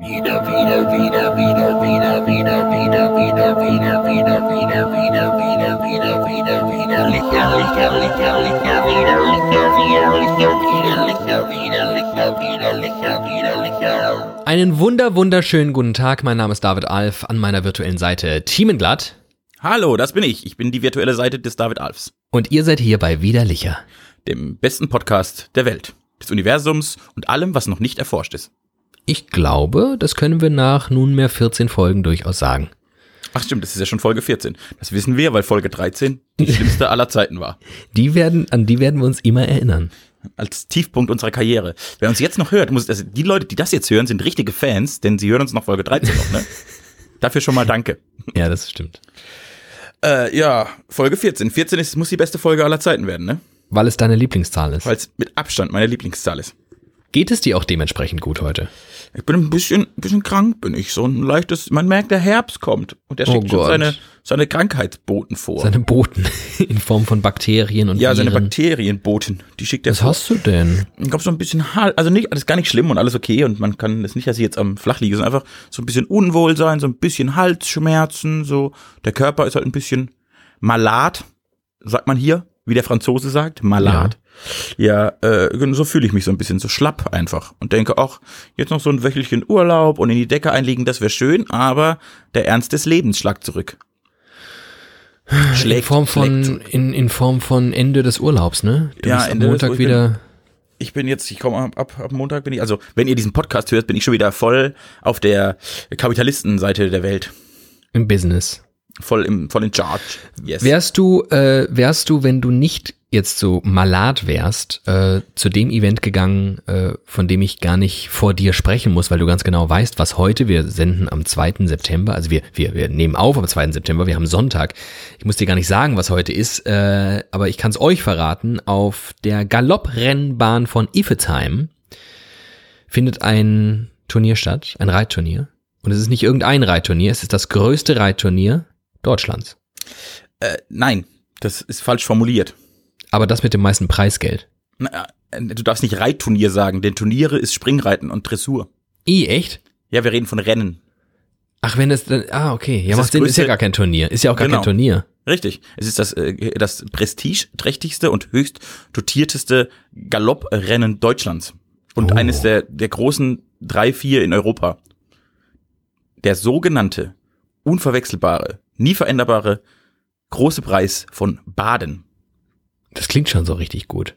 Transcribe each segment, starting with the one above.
Wieder, wieder, wieder, wieder, wieder, wieder, wieder, wieder, wieder, wieder, wieder, wieder, wieder, wieder, wieder, wieder, Licher, Licher, Licher, Licher, wieder, Licher, wieder, Licher, wieder, Licher, wieder, Licher, wieder, Licher, wieder, Licher. Einen wunder wunderschönen guten Tag. Mein Name ist David Alf. An meiner virtuellen Seite Thiemenglatt. Hallo, das bin ich. Ich bin die virtuelle Seite des David Alfs, Und ihr seid hier bei Widerlicher. dem besten Podcast der Welt, des Universums und allem, was noch nicht erforscht ist. Ich glaube, das können wir nach nunmehr 14 Folgen durchaus sagen. Ach stimmt, das ist ja schon Folge 14. Das wissen wir, weil Folge 13 die schlimmste aller Zeiten war. Die werden, an die werden wir uns immer erinnern. Als Tiefpunkt unserer Karriere. Wer uns jetzt noch hört, muss, also die Leute, die das jetzt hören, sind richtige Fans, denn sie hören uns noch Folge 13 noch, ne? Dafür schon mal danke. Ja, das stimmt. Äh, ja, Folge 14. 14 ist, muss die beste Folge aller Zeiten werden, ne? Weil es deine Lieblingszahl ist. Weil es mit Abstand meine Lieblingszahl ist. Geht es dir auch dementsprechend gut heute? Ich bin ein bisschen, bisschen krank, bin ich. So ein leichtes, man merkt, der Herbst kommt. Und der Oh schickt schon Gott. seine, seine Krankheitsboten vor. Seine Boten in Form von Bakterien und ja, seine Viren. Bakterienboten, die schickt er Was vor. hast du denn? Ich glaube, so ein bisschen Hal, also nicht, alles gar nicht schlimm und alles okay und man kann das nicht, dass ich jetzt am Flach liege, sondern einfach so ein bisschen Unwohlsein, so ein bisschen Halsschmerzen, so. Der Körper ist halt ein bisschen malat, sagt man hier, wie der Franzose sagt, malat. Ja, äh, so fühle ich mich so ein bisschen, so schlapp einfach und denke auch, jetzt noch so ein wöchentlichen Urlaub und in die Decke einlegen, das wäre schön, aber der Ernst des Lebens schlägt zurück. in Form schlägt von, zurück. in, in Form von Ende des Urlaubs, ne? Du Ja, Ende des Montag Ur- wieder. ich bin jetzt, ich komme ab, ab, ab Montag bin ich, also wenn ihr diesen Podcast hört, bin ich schon wieder voll auf der Kapitalistenseite der Welt. Im Business. Voll im, voll in charge. Yes. Wärst du, äh, wärst du, wenn du nicht jetzt so malat wärst, äh, zu dem Event gegangen, äh, von dem ich gar nicht vor dir sprechen muss, weil du ganz genau weißt, was heute, wir senden am 2. September, also wir, wir, wir nehmen auf am 2. September, wir haben Sonntag. Ich muss dir gar nicht sagen, was heute ist, äh, aber ich kann es euch verraten, auf der Galopprennbahn von Iffezheim findet ein Turnier statt, ein Reitturnier. Und es ist nicht irgendein Reitturnier, es ist das größte Reitturnier Deutschlands. äh, nein, das ist falsch formuliert. Aber das mit dem meisten Preisgeld. Na, äh, du darfst nicht Reitturnier sagen, denn Turniere ist Springreiten und Dressur. I, echt? Ja, wir reden von Rennen. Ach, wenn es dann, ah, okay. Ja, Das macht ist Sinn, ist ja größte- gar kein Turnier. Ist ja auch gar Genau. kein Turnier. Richtig. Es ist das, äh, das prestigeträchtigste und höchst dotierteste Galopprennen Deutschlands. Und Oh. eines der, der großen drei, vier in Europa. Der sogenannte, unverwechselbare, nie veränderbare große Preis von Baden. Das klingt schon so richtig gut.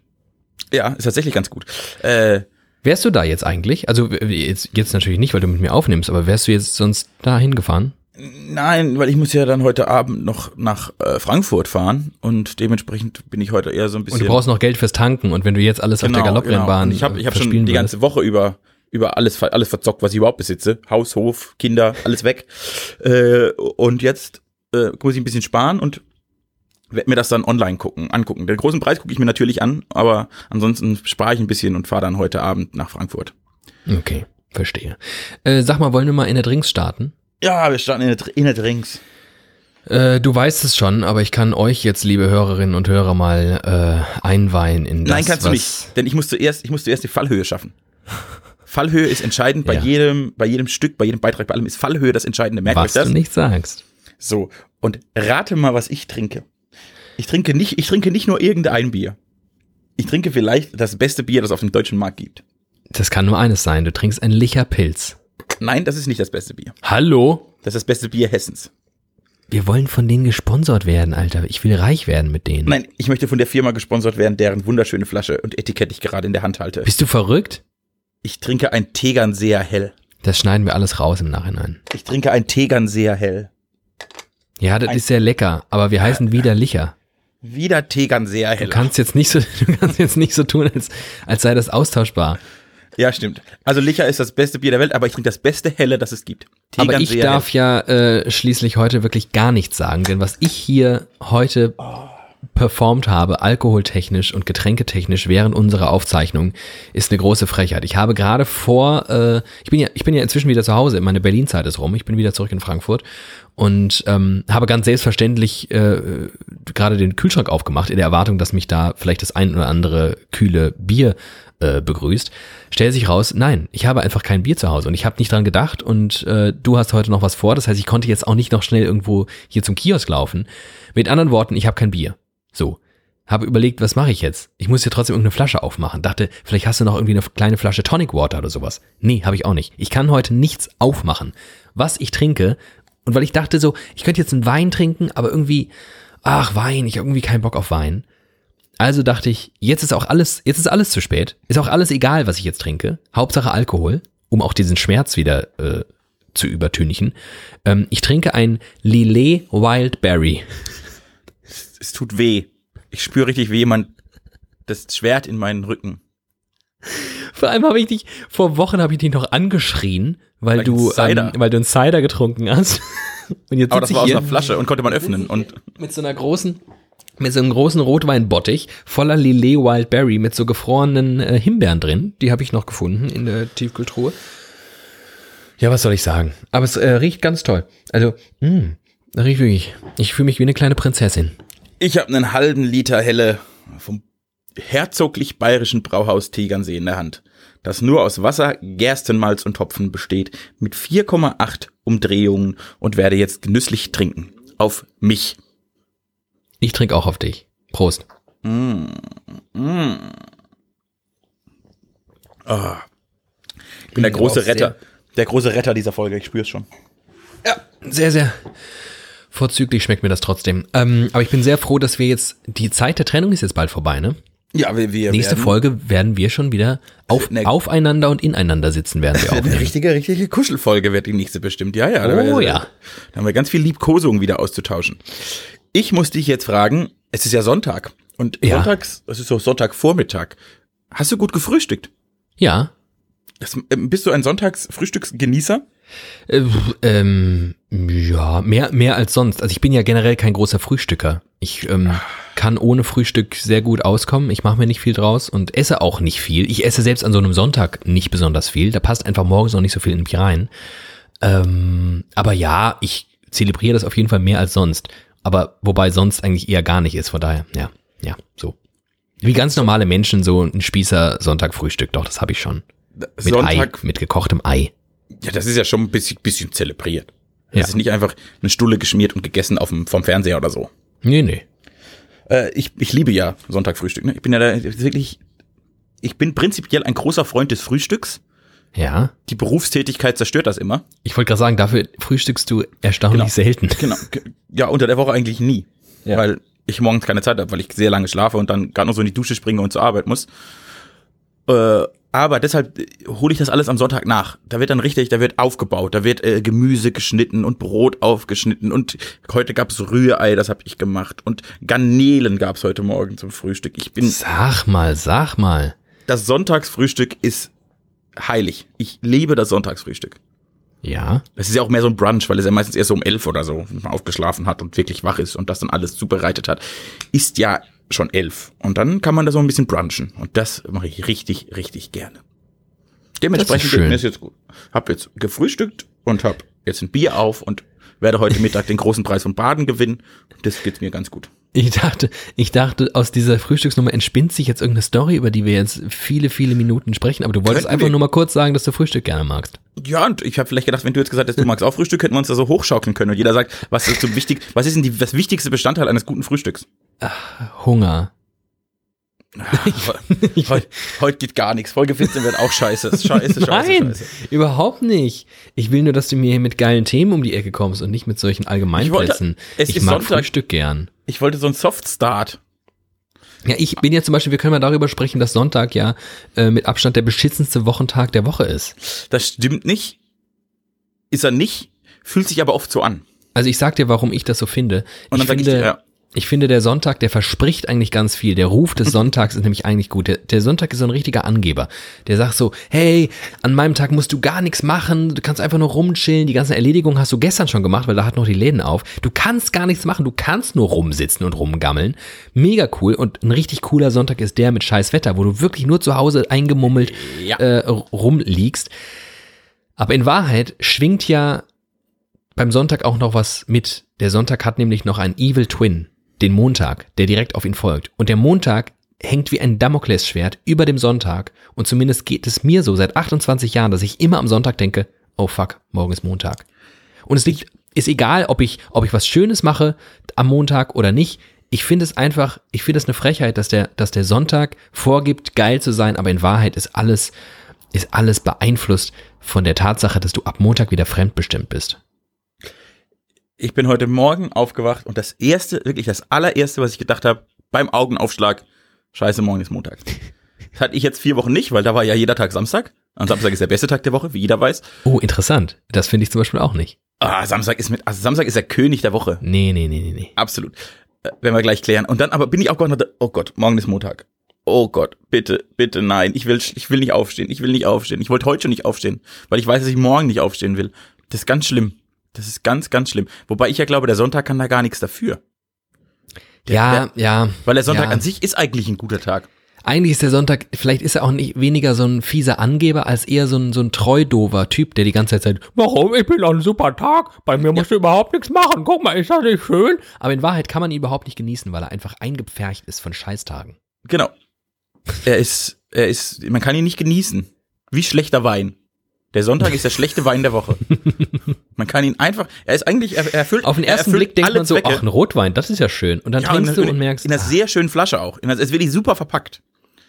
Ja, ist tatsächlich ganz gut. Äh, Wärst du da jetzt eigentlich? Also jetzt, jetzt natürlich nicht, weil du mit mir aufnimmst, aber wärst du jetzt sonst da hingefahren? nein, weil ich muss ja dann heute Abend noch nach äh, Frankfurt fahren und dementsprechend bin ich heute eher so ein bisschen. Und du brauchst noch Geld fürs Tanken und wenn du jetzt alles auf der Galopprennbahn Und ich habe ich hab schon die ganze Woche über über alles alles verzockt, was ich überhaupt besitze. Haus, Hof, Kinder, alles weg. Äh, und jetzt äh, muss ich ein bisschen sparen und werde mir das dann online gucken, angucken. Den großen Preis gucke ich mir natürlich an, aber ansonsten spare ich ein bisschen und fahre dann heute Abend nach Frankfurt. Okay, verstehe. Äh, sag mal, wollen wir mal in der Drinks starten? Ja, wir starten in der, in der Drinks. Äh, du weißt es schon, aber ich kann euch jetzt, liebe Hörerinnen und Hörer, mal äh, einweihen in das, Nein, kannst du nicht, denn ich muss zuerst, ich muss zuerst die Fallhöhe schaffen. Fallhöhe ist entscheidend bei Ja. jedem, bei jedem Stück, bei jedem Beitrag, bei allem ist Fallhöhe das Entscheidende. Merkt euch Was das? du nicht sagst. So, und rate mal, was ich trinke. Ich trinke nicht, ich trinke nicht nur irgendein Bier. Ich trinke vielleicht das beste Bier, das es auf dem deutschen Markt gibt. Das kann nur eines sein. Du trinkst ein Licher Pilz. Nein, das ist nicht das beste Bier. Hallo? Das ist das beste Bier Hessens. Wir wollen von denen gesponsert werden, Alter. Ich will reich werden mit denen. Nein, ich möchte von der Firma gesponsert werden, deren wunderschöne Flasche und Etikett ich gerade in der Hand halte. Bist du verrückt? Ich trinke ein Tegernseer hell. Das schneiden wir alles raus im Nachhinein. Ich trinke ein Tegernseer hell. Ja, das ist sehr lecker, aber wir heißen wieder Licher. Wieder Tegernseer Du hell. kannst jetzt nicht so, du kannst jetzt nicht so tun, als, als sei das austauschbar. Ja, stimmt. Also Licher ist das beste Bier der Welt, aber ich trinke das beste Helle, das es gibt. Aber ich Tegernseer darf ja äh, schließlich heute wirklich gar nichts sagen, denn was ich hier heute performt habe, alkoholtechnisch und getränketechnisch während unserer Aufzeichnung, ist eine große Frechheit. Ich habe gerade vor, äh, ich bin ja, ich bin ja inzwischen wieder zu Hause, meine Berlin-Zeit ist rum, ich bin wieder zurück in Frankfurt und ähm, habe ganz selbstverständlich äh, gerade den Kühlschrank aufgemacht, in der Erwartung, dass mich da vielleicht das ein oder andere kühle Bier äh, begrüßt. Stellt sich raus, nein, ich habe einfach kein Bier zu Hause und ich habe nicht dran gedacht und äh, du hast heute noch was vor. Das heißt, ich konnte jetzt auch nicht noch schnell irgendwo hier zum Kiosk laufen. Mit anderen Worten, ich habe kein Bier. So. Habe überlegt, was mache ich jetzt? Ich muss hier trotzdem irgendeine Flasche aufmachen. Dachte, vielleicht hast du noch irgendwie eine kleine Flasche Tonic Water oder sowas. Nee, habe ich auch nicht. Ich kann heute nichts aufmachen. Was ich trinke, und weil ich dachte so, ich könnte jetzt einen Wein trinken, aber irgendwie, ach, Wein, ich habe irgendwie keinen Bock auf Wein. Also dachte ich, jetzt ist auch alles, jetzt ist alles zu spät. Ist auch alles egal, was ich jetzt trinke. Hauptsache Alkohol, um auch diesen Schmerz wieder äh, zu übertünchen. Ähm, ich trinke ein Lillet Wild Berry. Es tut weh. Ich spüre richtig, wie jemand das Schwert in meinen Rücken. Vor allem habe ich dich, vor Wochen habe ich dich noch angeschrien, weil, Weil du, ähm, weil du einen Cider getrunken hast. Und jetzt Aber das war aus einer Flasche und konnte man öffnen. Und mit so einer großen, mit so einem großen Rotweinbottich voller Lillet Wild Berry mit so gefrorenen äh, Himbeeren drin. Die habe ich noch gefunden in der Tiefkühltruhe. Ja, was soll ich sagen? Aber es äh, riecht ganz toll. Also, mh, riecht wirklich. Ich fühle mich wie eine kleine Prinzessin. Ich habe einen halben Liter helle vom herzoglich bayerischen Brauhaus Tegernsee in der Hand, das nur aus Wasser, Gerstenmalz und Hopfen besteht, mit 4,8 Umdrehungen und werde jetzt genüsslich trinken. Auf mich. Ich trinke auch auf dich. Prost. Ich bin der Mm, große Retter. Der große Retter dieser Folge, ich spüre es schon. Ja, sehr, sehr vorzüglich schmeckt mir das trotzdem. Ähm, aber ich bin sehr froh, dass wir jetzt, die Zeit der Trennung ist jetzt bald vorbei, ne? Ja, wir, wir Nächste werden, Folge werden wir schon wieder auf, Ne- aufeinander und ineinander sitzen, werden wir Eine aufnehmen. richtige, richtige Kuschelfolge wird die nächste bestimmt. Ja, ja. Oh, da, ja. Da haben wir ganz viel Liebkosung wieder auszutauschen. Ich muss dich jetzt fragen, es ist ja Sonntag. Und Ja. sonntags, es ist so Sonntagvormittag. Hast du gut gefrühstückt? Ja, Das, ähm, bist du ein Sonntagsfrühstücksgenießer? Äh, ähm, ja, mehr, mehr als sonst. Also ich bin ja generell kein großer Frühstücker. Ich ähm, kann ohne Frühstück sehr gut auskommen. Ich mache mir nicht viel draus und esse auch nicht viel. Ich esse selbst an so einem Sonntag nicht besonders viel. Da passt einfach morgens noch nicht so viel in mich rein. Ähm, aber ja, ich zelebriere das auf jeden Fall mehr als sonst. Aber wobei sonst eigentlich eher gar nicht ist. Von daher, ja, ja, so. Wie ganz normale Menschen so ein Spießer Sonntagfrühstück. Doch, das habe ich schon. Mit Sonntag, Ei, mit gekochtem Ei. Ja, das ist ja schon ein bisschen, bisschen zelebriert. Das Ja. ist nicht einfach eine Stulle geschmiert und gegessen auf dem, vom Fernseher oder so. Nee, nee. Äh, ich, ich liebe ja Sonntagfrühstück. Ne? Ich bin ja da wirklich, ich bin prinzipiell ein großer Freund des Frühstücks. Ja. Die Berufstätigkeit zerstört das immer. Ich wollte gerade sagen, dafür frühstückst du erstaunlich Genau. selten. Genau. Ge- Ja, unter der Woche eigentlich nie. Ja. Weil ich morgens keine Zeit habe, weil ich sehr lange schlafe und dann gerade noch so in die Dusche springe und zur Arbeit muss. Äh, aber deshalb äh, hole ich das alles am Sonntag nach. Da wird dann richtig, da wird aufgebaut, da wird äh, Gemüse geschnitten und Brot aufgeschnitten und heute gab's Rührei, das habe ich gemacht und Garnelen gab's heute Morgen zum Frühstück. Ich bin Sag mal, sag mal. das Sonntagsfrühstück ist heilig. Ich liebe das Sonntagsfrühstück. Ja. Es ist ja auch mehr so ein Brunch, weil es ja meistens erst so um elf oder so aufgeschlafen hat und wirklich wach ist und das dann alles zubereitet hat. Ist ja schon elf. Und dann kann man da so ein bisschen brunchen. Und das mache ich richtig, richtig gerne. Dementsprechend geht mir es jetzt gut. Hab jetzt gefrühstückt und hab jetzt ein Bier auf und werde heute Mittag den großen Preis von Baden gewinnen. Das geht mir ganz gut. Ich dachte, ich dachte, aus dieser Frühstücksnummer entspinnt sich jetzt irgendeine Story, über die wir jetzt viele, viele Minuten sprechen, aber du wolltest Könnten einfach wir. nur mal kurz sagen, dass du Frühstück gerne magst. Ja, und ich habe vielleicht gedacht, wenn du jetzt gesagt hättest, du magst auch Frühstück, hätten wir uns da so hochschaukeln können und jeder sagt, was ist so wichtig, was ist denn die, das wichtigste Bestandteil eines guten Frühstücks? Hunger. Heute, heute geht gar nichts. Folge 14 wird auch scheiße. Scheiße, scheiße, Nein, scheiße. überhaupt nicht. Ich will nur, dass du mir hier mit geilen Themen um die Ecke kommst und nicht mit solchen Allgemeinplätzen. Ich wollte- es ich ist mag Sonntag. Frühstück gern. Ich wollte so einen Soft-Start. Ja, ich bin ja zum Beispiel, wir können mal darüber sprechen, dass Sonntag ja äh, mit Abstand der beschissenste Wochentag der Woche ist. Das stimmt nicht. Ist er nicht, fühlt sich aber oft so an. Also ich sag dir, warum ich das so finde. Und dann ich sag ich finde, dir, ja. Ich finde, der Sonntag, der verspricht eigentlich ganz viel. Der Ruf des Sonntags ist nämlich eigentlich gut. Der, der Sonntag ist so ein richtiger Angeber. Der sagt so, hey, an meinem Tag musst du gar nichts machen, du kannst einfach nur rumchillen, die ganzen Erledigungen hast du gestern schon gemacht, weil da hat noch die Läden auf. Du kannst gar nichts machen, du kannst nur rumsitzen und rumgammeln. Mega cool und ein richtig cooler Sonntag ist der mit scheiß Wetter, wo du wirklich nur zu Hause eingemummelt Ja. äh, rumliegst. Aber in Wahrheit schwingt ja beim Sonntag auch noch was mit. Der Sonntag hat nämlich noch einen Evil Twin, den Montag, der direkt auf ihn folgt. Und der Montag hängt wie ein Damoklesschwert über dem Sonntag. Und zumindest geht es mir so seit 28 Jahren, dass ich immer am Sonntag denke, oh fuck, morgen ist Montag. Und es liegt, ist egal, ob ich, ob ich was Schönes mache am Montag oder nicht. Ich finde es einfach, ich finde es eine Frechheit, dass der, dass der Sonntag vorgibt, geil zu sein, aber in Wahrheit ist alles, ist alles beeinflusst von der Tatsache, dass du ab Montag wieder fremdbestimmt bist. Ich bin heute Morgen aufgewacht und das erste, wirklich das allererste, was ich gedacht habe, beim Augenaufschlag, scheiße, morgen ist Montag. Das hatte ich jetzt vier Wochen nicht, weil da war ja jeder Tag Samstag. Und Samstag ist der beste Tag der Woche, wie jeder weiß. Oh, interessant. Das finde ich zum Beispiel auch nicht. Ah, Samstag ist mit, also Samstag ist der König der Woche. Nee, nee, nee, nee, nee. Absolut. Äh, werden wir gleich klären. Und dann aber bin ich auch Gott, oh Gott, morgen ist Montag. Oh Gott, bitte, bitte nein, ich will, ich will nicht aufstehen, ich will nicht aufstehen. Ich wollte heute schon nicht aufstehen, weil ich weiß, dass ich morgen nicht aufstehen will. Das ist ganz schlimm. Das ist ganz, ganz schlimm. Wobei ich ja glaube, der Sonntag kann da gar nichts dafür. Der, ja, der, ja. Weil der Sonntag ja. an sich ist eigentlich ein guter Tag. Eigentlich ist der Sonntag, vielleicht ist er auch nicht weniger so ein fieser Angeber, als eher so ein, so ein treudover Typ, der die ganze Zeit sagt, warum, ich bin ein super Tag, bei mir musst du überhaupt nichts machen, guck mal, ist das nicht schön? Aber in Wahrheit kann man ihn überhaupt nicht genießen, weil er einfach eingepfercht ist von Scheißtagen. Genau. Er ist, er ist, man kann ihn nicht genießen. Wie schlechter Wein. Der Sonntag ist der schlechte Wein der Woche. Man kann ihn einfach, er ist eigentlich, er, er erfüllt Auf den er ersten Blick denkt man so, Zwecke. ach, ein Rotwein, das ist ja schön. Und dann Ja, trinkst in, du und merkst, in einer ah, sehr schönen Flasche auch. In einer, es wird super verpackt.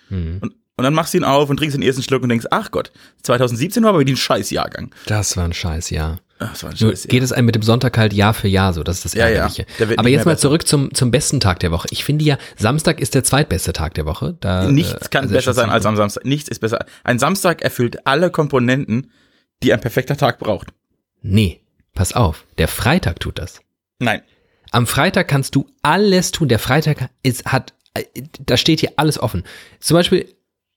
hm, Und, und dann machst du ihn auf und trinkst den ersten Schluck und denkst, ach Gott, 2017 war aber wieder ein Scheißjahrgang. das war ein Scheißjahr. Ach, Nur geht es einem mit dem Sonntag halt Jahr für Jahr so, das ist das Ja, ja. Ärgerliche. Wird Aber jetzt mal besser. zurück zum, zum besten Tag der Woche. Ich finde ja, Samstag ist der zweitbeste Tag der Woche. Da, Nichts äh, kann also besser sein als am Samstag. Nichts ist besser. Ein Samstag erfüllt alle Komponenten, die ein perfekter Tag braucht. Nee, pass auf, der Freitag tut das. Nein. Am Freitag kannst du alles tun. Der Freitag ist, hat, äh, da steht hier alles offen. Zum Beispiel,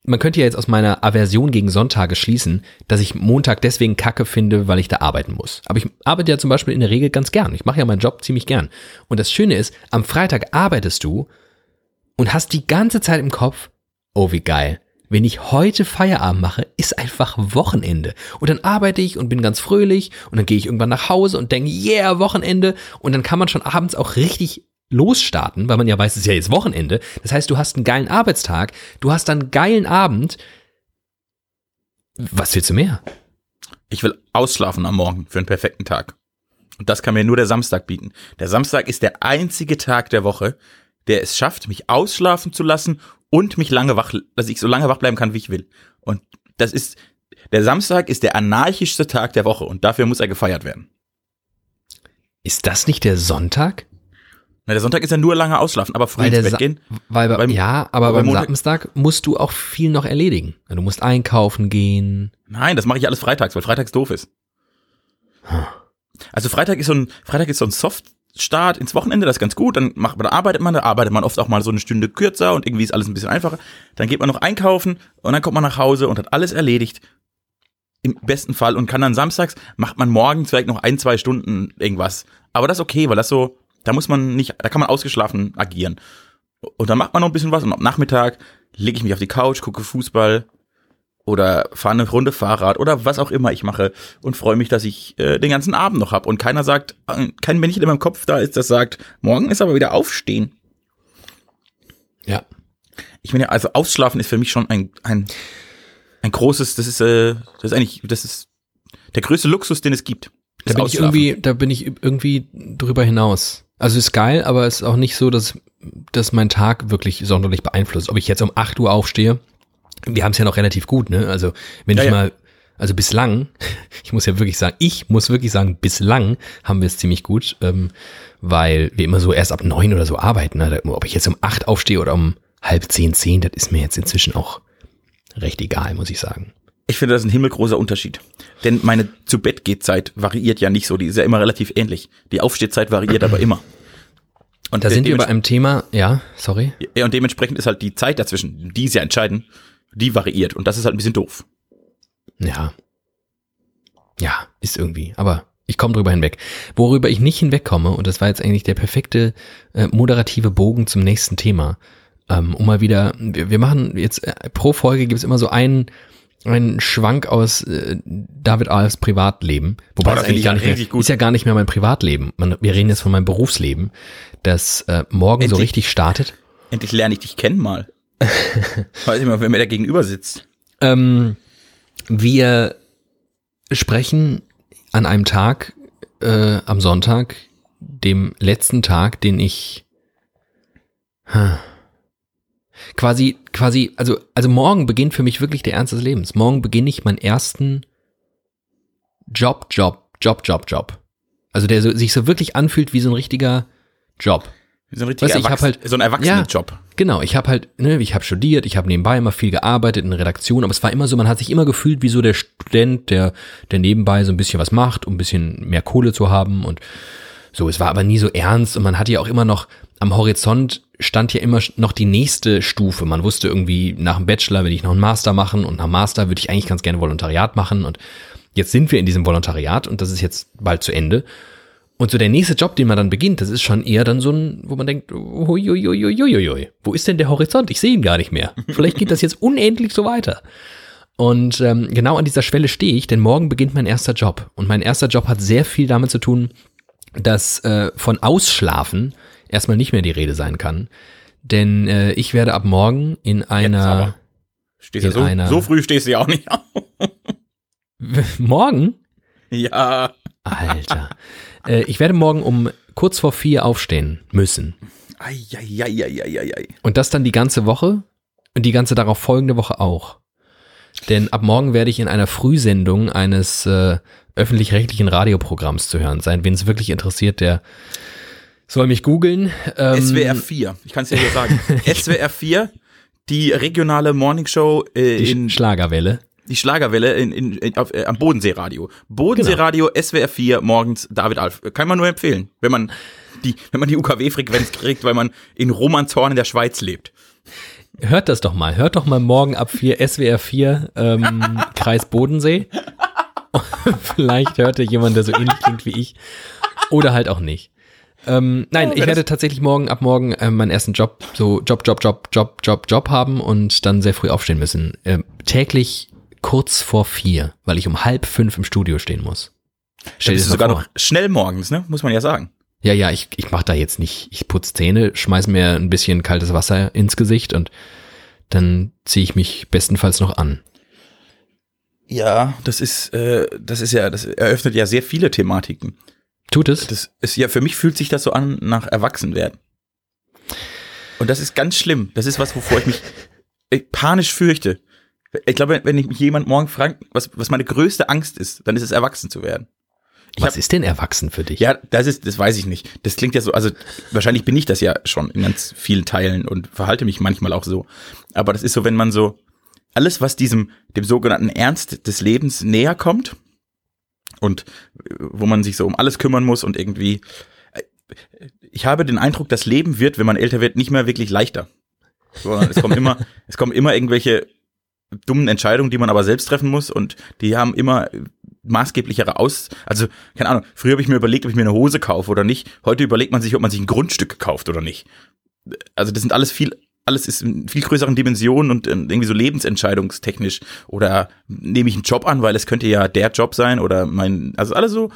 man könnte ja jetzt aus meiner Aversion gegen Sonntage schließen, dass ich Montag deswegen kacke finde, weil ich da arbeiten muss. Aber ich arbeite ja zum Beispiel in der Regel ganz gern. Ich mache ja meinen Job ziemlich gern. Und das Schöne ist, am Freitag arbeitest du und hast die ganze Zeit im Kopf, oh wie geil. Wenn ich heute Feierabend mache, ist einfach Wochenende. Und dann arbeite ich und bin ganz fröhlich und dann gehe ich irgendwann nach Hause und denke, yeah, Wochenende. Und dann kann man schon abends auch richtig losstarten, weil man ja weiß, es ist ja jetzt Wochenende. Das heißt, du hast einen geilen Arbeitstag, du hast dann einen geilen Abend. Was willst du mehr? Ich will ausschlafen am Morgen für einen perfekten Tag. Und das kann mir nur der Samstag bieten. Der Samstag ist der einzige Tag der Woche, der es schafft, mich ausschlafen zu lassen und mich lange wach, dass ich so lange wach bleiben kann, wie ich will. Und das ist, der Samstag ist der anarchischste Tag der Woche und dafür muss er gefeiert werden. Ist das nicht der Sonntag? Na, der Sonntag ist ja nur lange ausschlafen, aber früh Weil ins Bett gehen. weil bei, Beim- ja, aber beim Montag- Samstag musst du auch viel noch erledigen. Du musst einkaufen gehen. Nein, das mache ich alles freitags, weil freitags doof ist. Also Freitag ist so ein, Freitag ist so ein Soft-Start ins Wochenende, das ist ganz gut. Dann macht man, da arbeitet man, da arbeitet man oft auch mal so eine Stunde kürzer und irgendwie ist alles ein bisschen einfacher. Dann geht man noch einkaufen und dann kommt man nach Hause und hat alles erledigt. Im besten Fall und kann dann samstags, macht man morgens vielleicht noch ein, zwei Stunden irgendwas. Aber das ist okay, weil das so, da muss man nicht, da kann man ausgeschlafen agieren. Und dann macht man noch ein bisschen was und am Nachmittag lege ich mich auf die Couch, gucke Fußball, oder fahre eine Runde Fahrrad oder was auch immer ich mache und freue mich, dass ich äh, den ganzen Abend noch hab und keiner sagt, äh, kein Männchen in meinem Kopf da ist, das sagt, morgen ist aber wieder aufstehen. Ja. Ich meine, also ausschlafen ist für mich schon ein ein ein großes, das ist äh, das ist eigentlich das ist der größte Luxus, den es gibt. Da bin ich irgendwie, da bin ich irgendwie drüber hinaus. Also ist geil, aber ist auch nicht so, dass, dass mein Tag wirklich sonderlich beeinflusst. Ob ich jetzt um 8 Uhr aufstehe, wir haben es ja noch relativ gut, ne? Also wenn Ja, ich ja. mal, also bislang, ich muss ja wirklich sagen, ich muss wirklich sagen, bislang haben wir es ziemlich gut, ähm, weil wir immer so erst ab neun oder so arbeiten. Ne? Ob ich jetzt um 8 aufstehe oder um halb zehn, zehn, das ist mir jetzt inzwischen auch recht egal, muss ich sagen. Ich finde, das ist ein himmelgroßer Unterschied. Denn meine zu Bett geht Zeit variiert ja nicht so, die ist ja immer relativ ähnlich. Die Aufstehzeit variiert aber immer. Und Da sind wir bei einem Thema, ja, sorry. Ja, und dementsprechend ist halt die Zeit dazwischen, die ist ja entscheidend, die variiert. Und das ist halt ein bisschen doof. Ja. Ja, ist irgendwie. Aber ich komme drüber hinweg. Worüber ich nicht hinwegkomme, und das war jetzt eigentlich der perfekte äh, moderative Bogen zum nächsten Thema, ähm, um mal wieder, wir, wir machen jetzt äh, pro Folge gibt es immer so einen, einen Schwank aus äh, David Alfs Privatleben. Wobei Oh, das eigentlich ich gar nicht mehr, gut. ist ja gar nicht mehr mein Privatleben. Man, wir reden jetzt von meinem Berufsleben, das äh, morgen so Endlich. richtig startet. Endlich lerne ich dich kennen mal. Weiß ich mal, wer mir da gegenüber sitzt. Ähm, wir sprechen an einem Tag, äh, am Sonntag, dem letzten Tag, den ich huh, quasi, quasi, also, also morgen beginnt für mich wirklich der Ernst des Lebens. Morgen beginne ich meinen ersten Job, Job, Job, Job, Job. Also der so, sich so wirklich anfühlt wie so ein richtiger Job. So ein richtiger Weißt ich hab halt- so ein Erwachsenenjob. Genau, ich habe halt, ne, ich habe studiert, ich habe nebenbei immer viel gearbeitet in Redaktion, aber es war immer so, man hat sich immer gefühlt wie so der Student, der, der nebenbei so ein bisschen was macht, um ein bisschen mehr Kohle zu haben und so. Es war aber nie so ernst und man hatte ja auch immer noch am Horizont stand ja immer noch die nächste Stufe. Man wusste irgendwie, nach dem Bachelor will ich noch einen Master machen und nach dem Master würde ich eigentlich ganz gerne Volontariat machen und jetzt sind wir in diesem Volontariat und das ist jetzt bald zu Ende. Und so der nächste Job, den man dann beginnt, das ist schon eher dann so ein, wo man denkt, huiuiuiuiui, wo ist denn der Horizont? Ich sehe ihn gar nicht mehr. Vielleicht geht das jetzt unendlich so weiter. Und ähm, genau an dieser Schwelle stehe ich, denn morgen beginnt mein erster Job. Und mein erster Job hat sehr viel damit zu tun, dass äh, von Ausschlafen erstmal nicht mehr die Rede sein kann. Denn äh, ich werde ab morgen in einer... Stehst In so, einer- so früh stehst du ja auch nicht auf. morgen? Ja. Alter. äh, ich werde morgen um kurz vor vier aufstehen müssen. Eieieiei. Und das dann die ganze Woche und die ganze darauf folgende Woche auch. Denn ab morgen werde ich in einer Frühsendung eines äh, öffentlich-rechtlichen Radioprogramms zu hören sein. Wen es wirklich interessiert, der soll mich googeln. Ähm, SWR 4, ich kann es ja hier sagen. SWR 4, die regionale Morningshow äh, die in Schlagerwelle. die Schlagerwelle in, in, in, auf, äh, am Bodenseeradio. Bodenseeradio, SWR 4, morgens David Alf. Kann man nur empfehlen, wenn man die, wenn man die UKW-Frequenz kriegt, weil man in Romanshorn in der Schweiz lebt. Hört das doch mal. Hört doch mal morgen ab 4 SWR 4 ähm, Kreis Bodensee. Vielleicht hört ihr jemand, der so ähnlich klingt wie ich. Oder halt auch nicht. Ähm, nein, Oh, ich wer werde tatsächlich morgen ab morgen äh, meinen ersten Job, so Job, Job, Job, Job, Job, Job haben und dann sehr früh aufstehen müssen. Ähm, täglich kurz vor vier, weil ich um halb fünf im Studio stehen muss. Stell dir sogar vor. noch schnell morgens, ne? Muss man ja sagen. Ja, ja, ich, ich mache da jetzt nicht, ich putz Zähne, schmeiß mir ein bisschen kaltes Wasser ins Gesicht und dann ziehe ich mich bestenfalls noch an. Ja, das ist, äh, das ist ja, das eröffnet ja sehr viele Thematiken. Tut es? Das ist ja, für mich fühlt sich das so an nach Erwachsenwerden. Und das ist ganz schlimm. Das ist was, wovor ich mich äh, panisch fürchte. Ich glaube, wenn ich mich jemand morgen fragt, was, was meine größte Angst ist, dann ist es erwachsen zu werden. Ich Was hab- ist denn erwachsen für dich? Ja, das ist, das weiß ich nicht. Das klingt ja so, also wahrscheinlich bin ich das ja schon in ganz vielen Teilen und verhalte mich manchmal auch so. Aber das ist so, wenn man so alles, was diesem, dem sogenannten Ernst des Lebens näher kommt und äh, wo man sich so um alles kümmern muss und irgendwie, äh, ich habe den Eindruck, das Leben wird, wenn man älter wird, nicht mehr wirklich leichter. Sondern es kommen immer, es kommen immer irgendwelche dummen Entscheidungen, die man aber selbst treffen muss und die haben immer maßgeblichere Aus, also keine Ahnung, früher habe ich mir überlegt, ob ich mir eine Hose kaufe oder nicht. Heute überlegt man sich, ob man sich ein Grundstück kauft oder nicht. Also das sind alles viel, alles ist in viel größeren Dimensionen und äh, irgendwie so lebensentscheidungstechnisch oder nehme ich einen Job an, weil es könnte ja der Job sein oder mein, also alles so.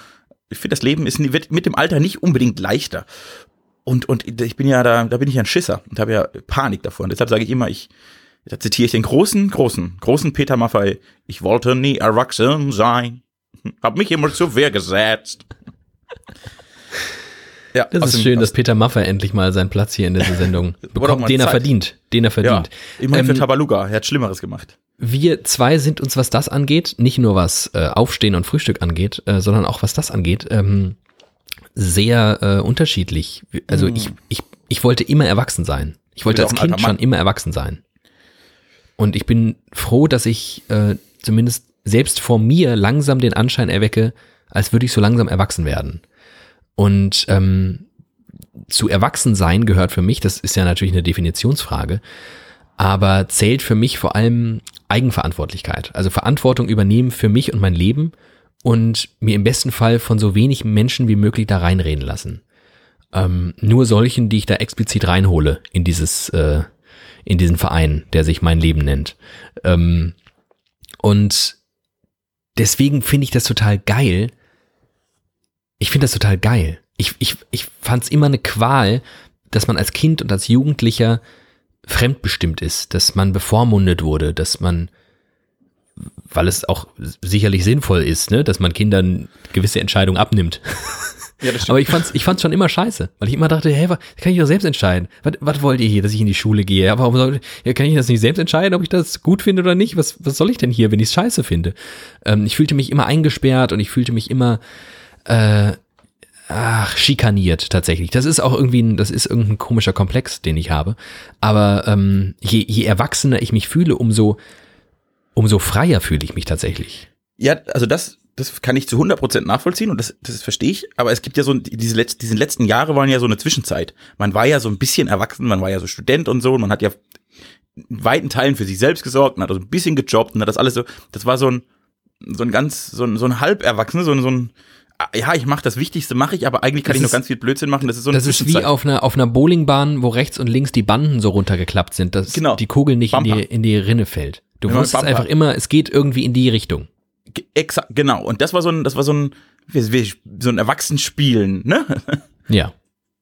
Ich finde, das Leben ist wird mit dem Alter nicht unbedingt leichter. Und, und ich bin ja da, da bin ich ja ein Schisser und habe ja Panik davor. Und deshalb sage ich immer, ich, da zitiere ich den großen, großen, großen Peter Maffei. Ich wollte nie erwachsen sein. Hab mich immer zur Wehr gesetzt. Ja, Das ist dem- schön, dass Peter Maffay endlich mal seinen Platz hier in dieser Sendung bekommt, den er Zeit. verdient. Den er ja, verdient. immerhin für Ähm, Tabaluga. Er hat Schlimmeres gemacht. Wir zwei sind uns, was das angeht, nicht nur was äh, Aufstehen und Frühstück angeht, äh, sondern auch was das angeht, ähm, sehr äh, unterschiedlich. Also ich, ich, ich wollte immer erwachsen sein. Ich wollte als Kind schon immer erwachsen sein. Und ich bin froh, dass ich äh, zumindest selbst vor mir langsam den Anschein erwecke, als würde ich so langsam erwachsen werden. Und ähm, zu erwachsen sein gehört für mich, das ist ja natürlich eine Definitionsfrage, aber zählt für mich vor allem Eigenverantwortlichkeit. Also Verantwortung übernehmen für mich und mein Leben und mir im besten Fall von so wenig Menschen wie möglich da reinreden lassen. Ähm, nur solchen, die ich da explizit reinhole in dieses, äh, in diesen Verein, der sich mein Leben nennt. Ähm, und deswegen finde ich das total geil. Ich finde das total geil. Ich, ich, ich fand es immer eine Qual, dass man als Kind und als Jugendlicher fremdbestimmt ist, dass man bevormundet wurde, dass man, weil es auch sicherlich sinnvoll ist, ne, dass man Kindern gewisse Entscheidungen abnimmt. Ja, das Aber ich fand's, ich fand's schon immer scheiße, weil ich immer dachte, hey, was, kann ich doch selbst entscheiden. Was, was wollt ihr hier, dass ich in die Schule gehe? Ja, warum soll, ja, kann ich das nicht selbst entscheiden, ob ich das gut finde oder nicht? Was, was soll ich denn hier, wenn ich's scheiße finde? Ähm, ich fühlte mich immer eingesperrt und ich fühlte mich immer, äh, ach, schikaniert tatsächlich. Das ist auch irgendwie ein, das ist irgendein komischer Komplex, den ich habe. Aber ähm, je, je erwachsener ich mich fühle, umso, umso freier fühle ich mich tatsächlich. Ja, also das, das kann ich zu 100% nachvollziehen und das, das verstehe ich. Aber es gibt ja so, diese Letz-, diesen letzten Jahre waren ja so eine Zwischenzeit. Man war ja so ein bisschen erwachsen, man war ja so Student und so und man hat ja in weiten Teilen für sich selbst gesorgt und hat so ein bisschen gejobbt und hat das alles so, das war so ein, so ein ganz, so ein, so ein Halberwachsener, so ein, so ein, ja, ich mache das Wichtigste, mache ich, aber eigentlich kann Das ich noch ist- ganz viel Blödsinn machen. Das ist so eine Das ist wie auf einer, auf einer Bowlingbahn, wo rechts und links die Banden so runtergeklappt sind, dass Genau. die Kugel nicht in die, in die Rinne fällt. Du Genau, wusstest Bumper. einfach immer, es geht irgendwie in die Richtung. Exakt, genau. Und das war so ein, das war so ein, so ein Erwachsenspielen, ne? Ja.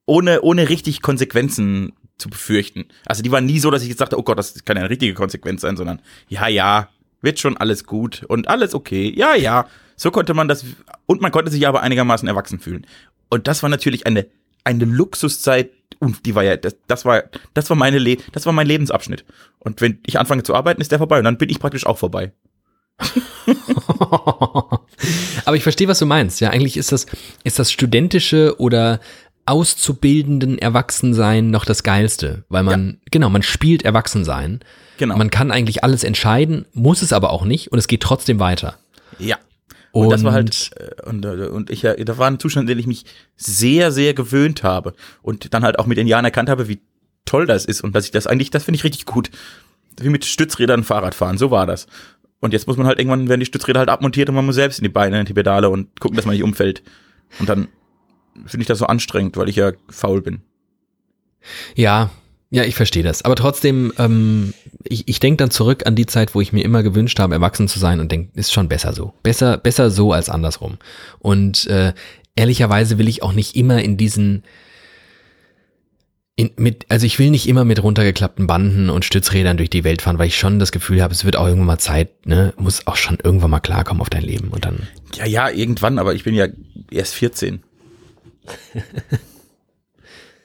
Ohne, ohne richtig Konsequenzen zu befürchten. Also die waren nie so, dass ich jetzt dachte, oh Gott, das kann ja eine richtige Konsequenz sein, sondern ja, ja, wird schon alles gut und alles okay. Ja, ja. So konnte man das, und man konnte sich aber einigermaßen erwachsen fühlen. Und das war natürlich eine, eine Luxuszeit, und die war ja, das, das war, das war meine Le das war mein Lebensabschnitt. Und wenn ich anfange zu arbeiten, ist der vorbei und dann bin ich praktisch auch vorbei. Aber ich verstehe, was du meinst. Ja, eigentlich ist das, ist das studentische oder auszubildenden Erwachsensein noch das Geilste, weil man, genau, man spielt Erwachsensein. Genau. Man kann eigentlich alles entscheiden, muss es aber auch nicht und es geht trotzdem weiter. Ja. Und, das war halt, Und- äh, und, äh, und ich, äh, da war ein Zustand, in den ich mich sehr, sehr gewöhnt habe. Und dann halt auch mit den Jahren erkannt habe, wie toll das ist und dass ich das eigentlich, das finde ich richtig gut. Wie mit Stützrädern Fahrrad fahren, so war das. Und jetzt muss man halt irgendwann, werden die Stützräder halt abmontiert und man muss selbst in die Beine, in die Pedale und gucken, dass man nicht umfällt. Und dann finde ich das so anstrengend, weil ich ja faul bin. Ja, ja, ich verstehe das. Aber trotzdem, ähm, ich, ich denke dann zurück an die Zeit, wo ich mir immer gewünscht habe, erwachsen zu sein und denke, ist schon besser so. Besser, besser so als andersrum. Und äh, ehrlicherweise will ich auch nicht immer in diesen in, mit, also ich will nicht immer mit runtergeklappten Banden und Stützrädern durch die Welt fahren, weil ich schon das Gefühl habe, es wird auch irgendwann mal Zeit, ne, muss auch schon irgendwann mal klarkommen auf dein Leben und dann. Ja, ja, irgendwann, aber ich bin ja erst 14.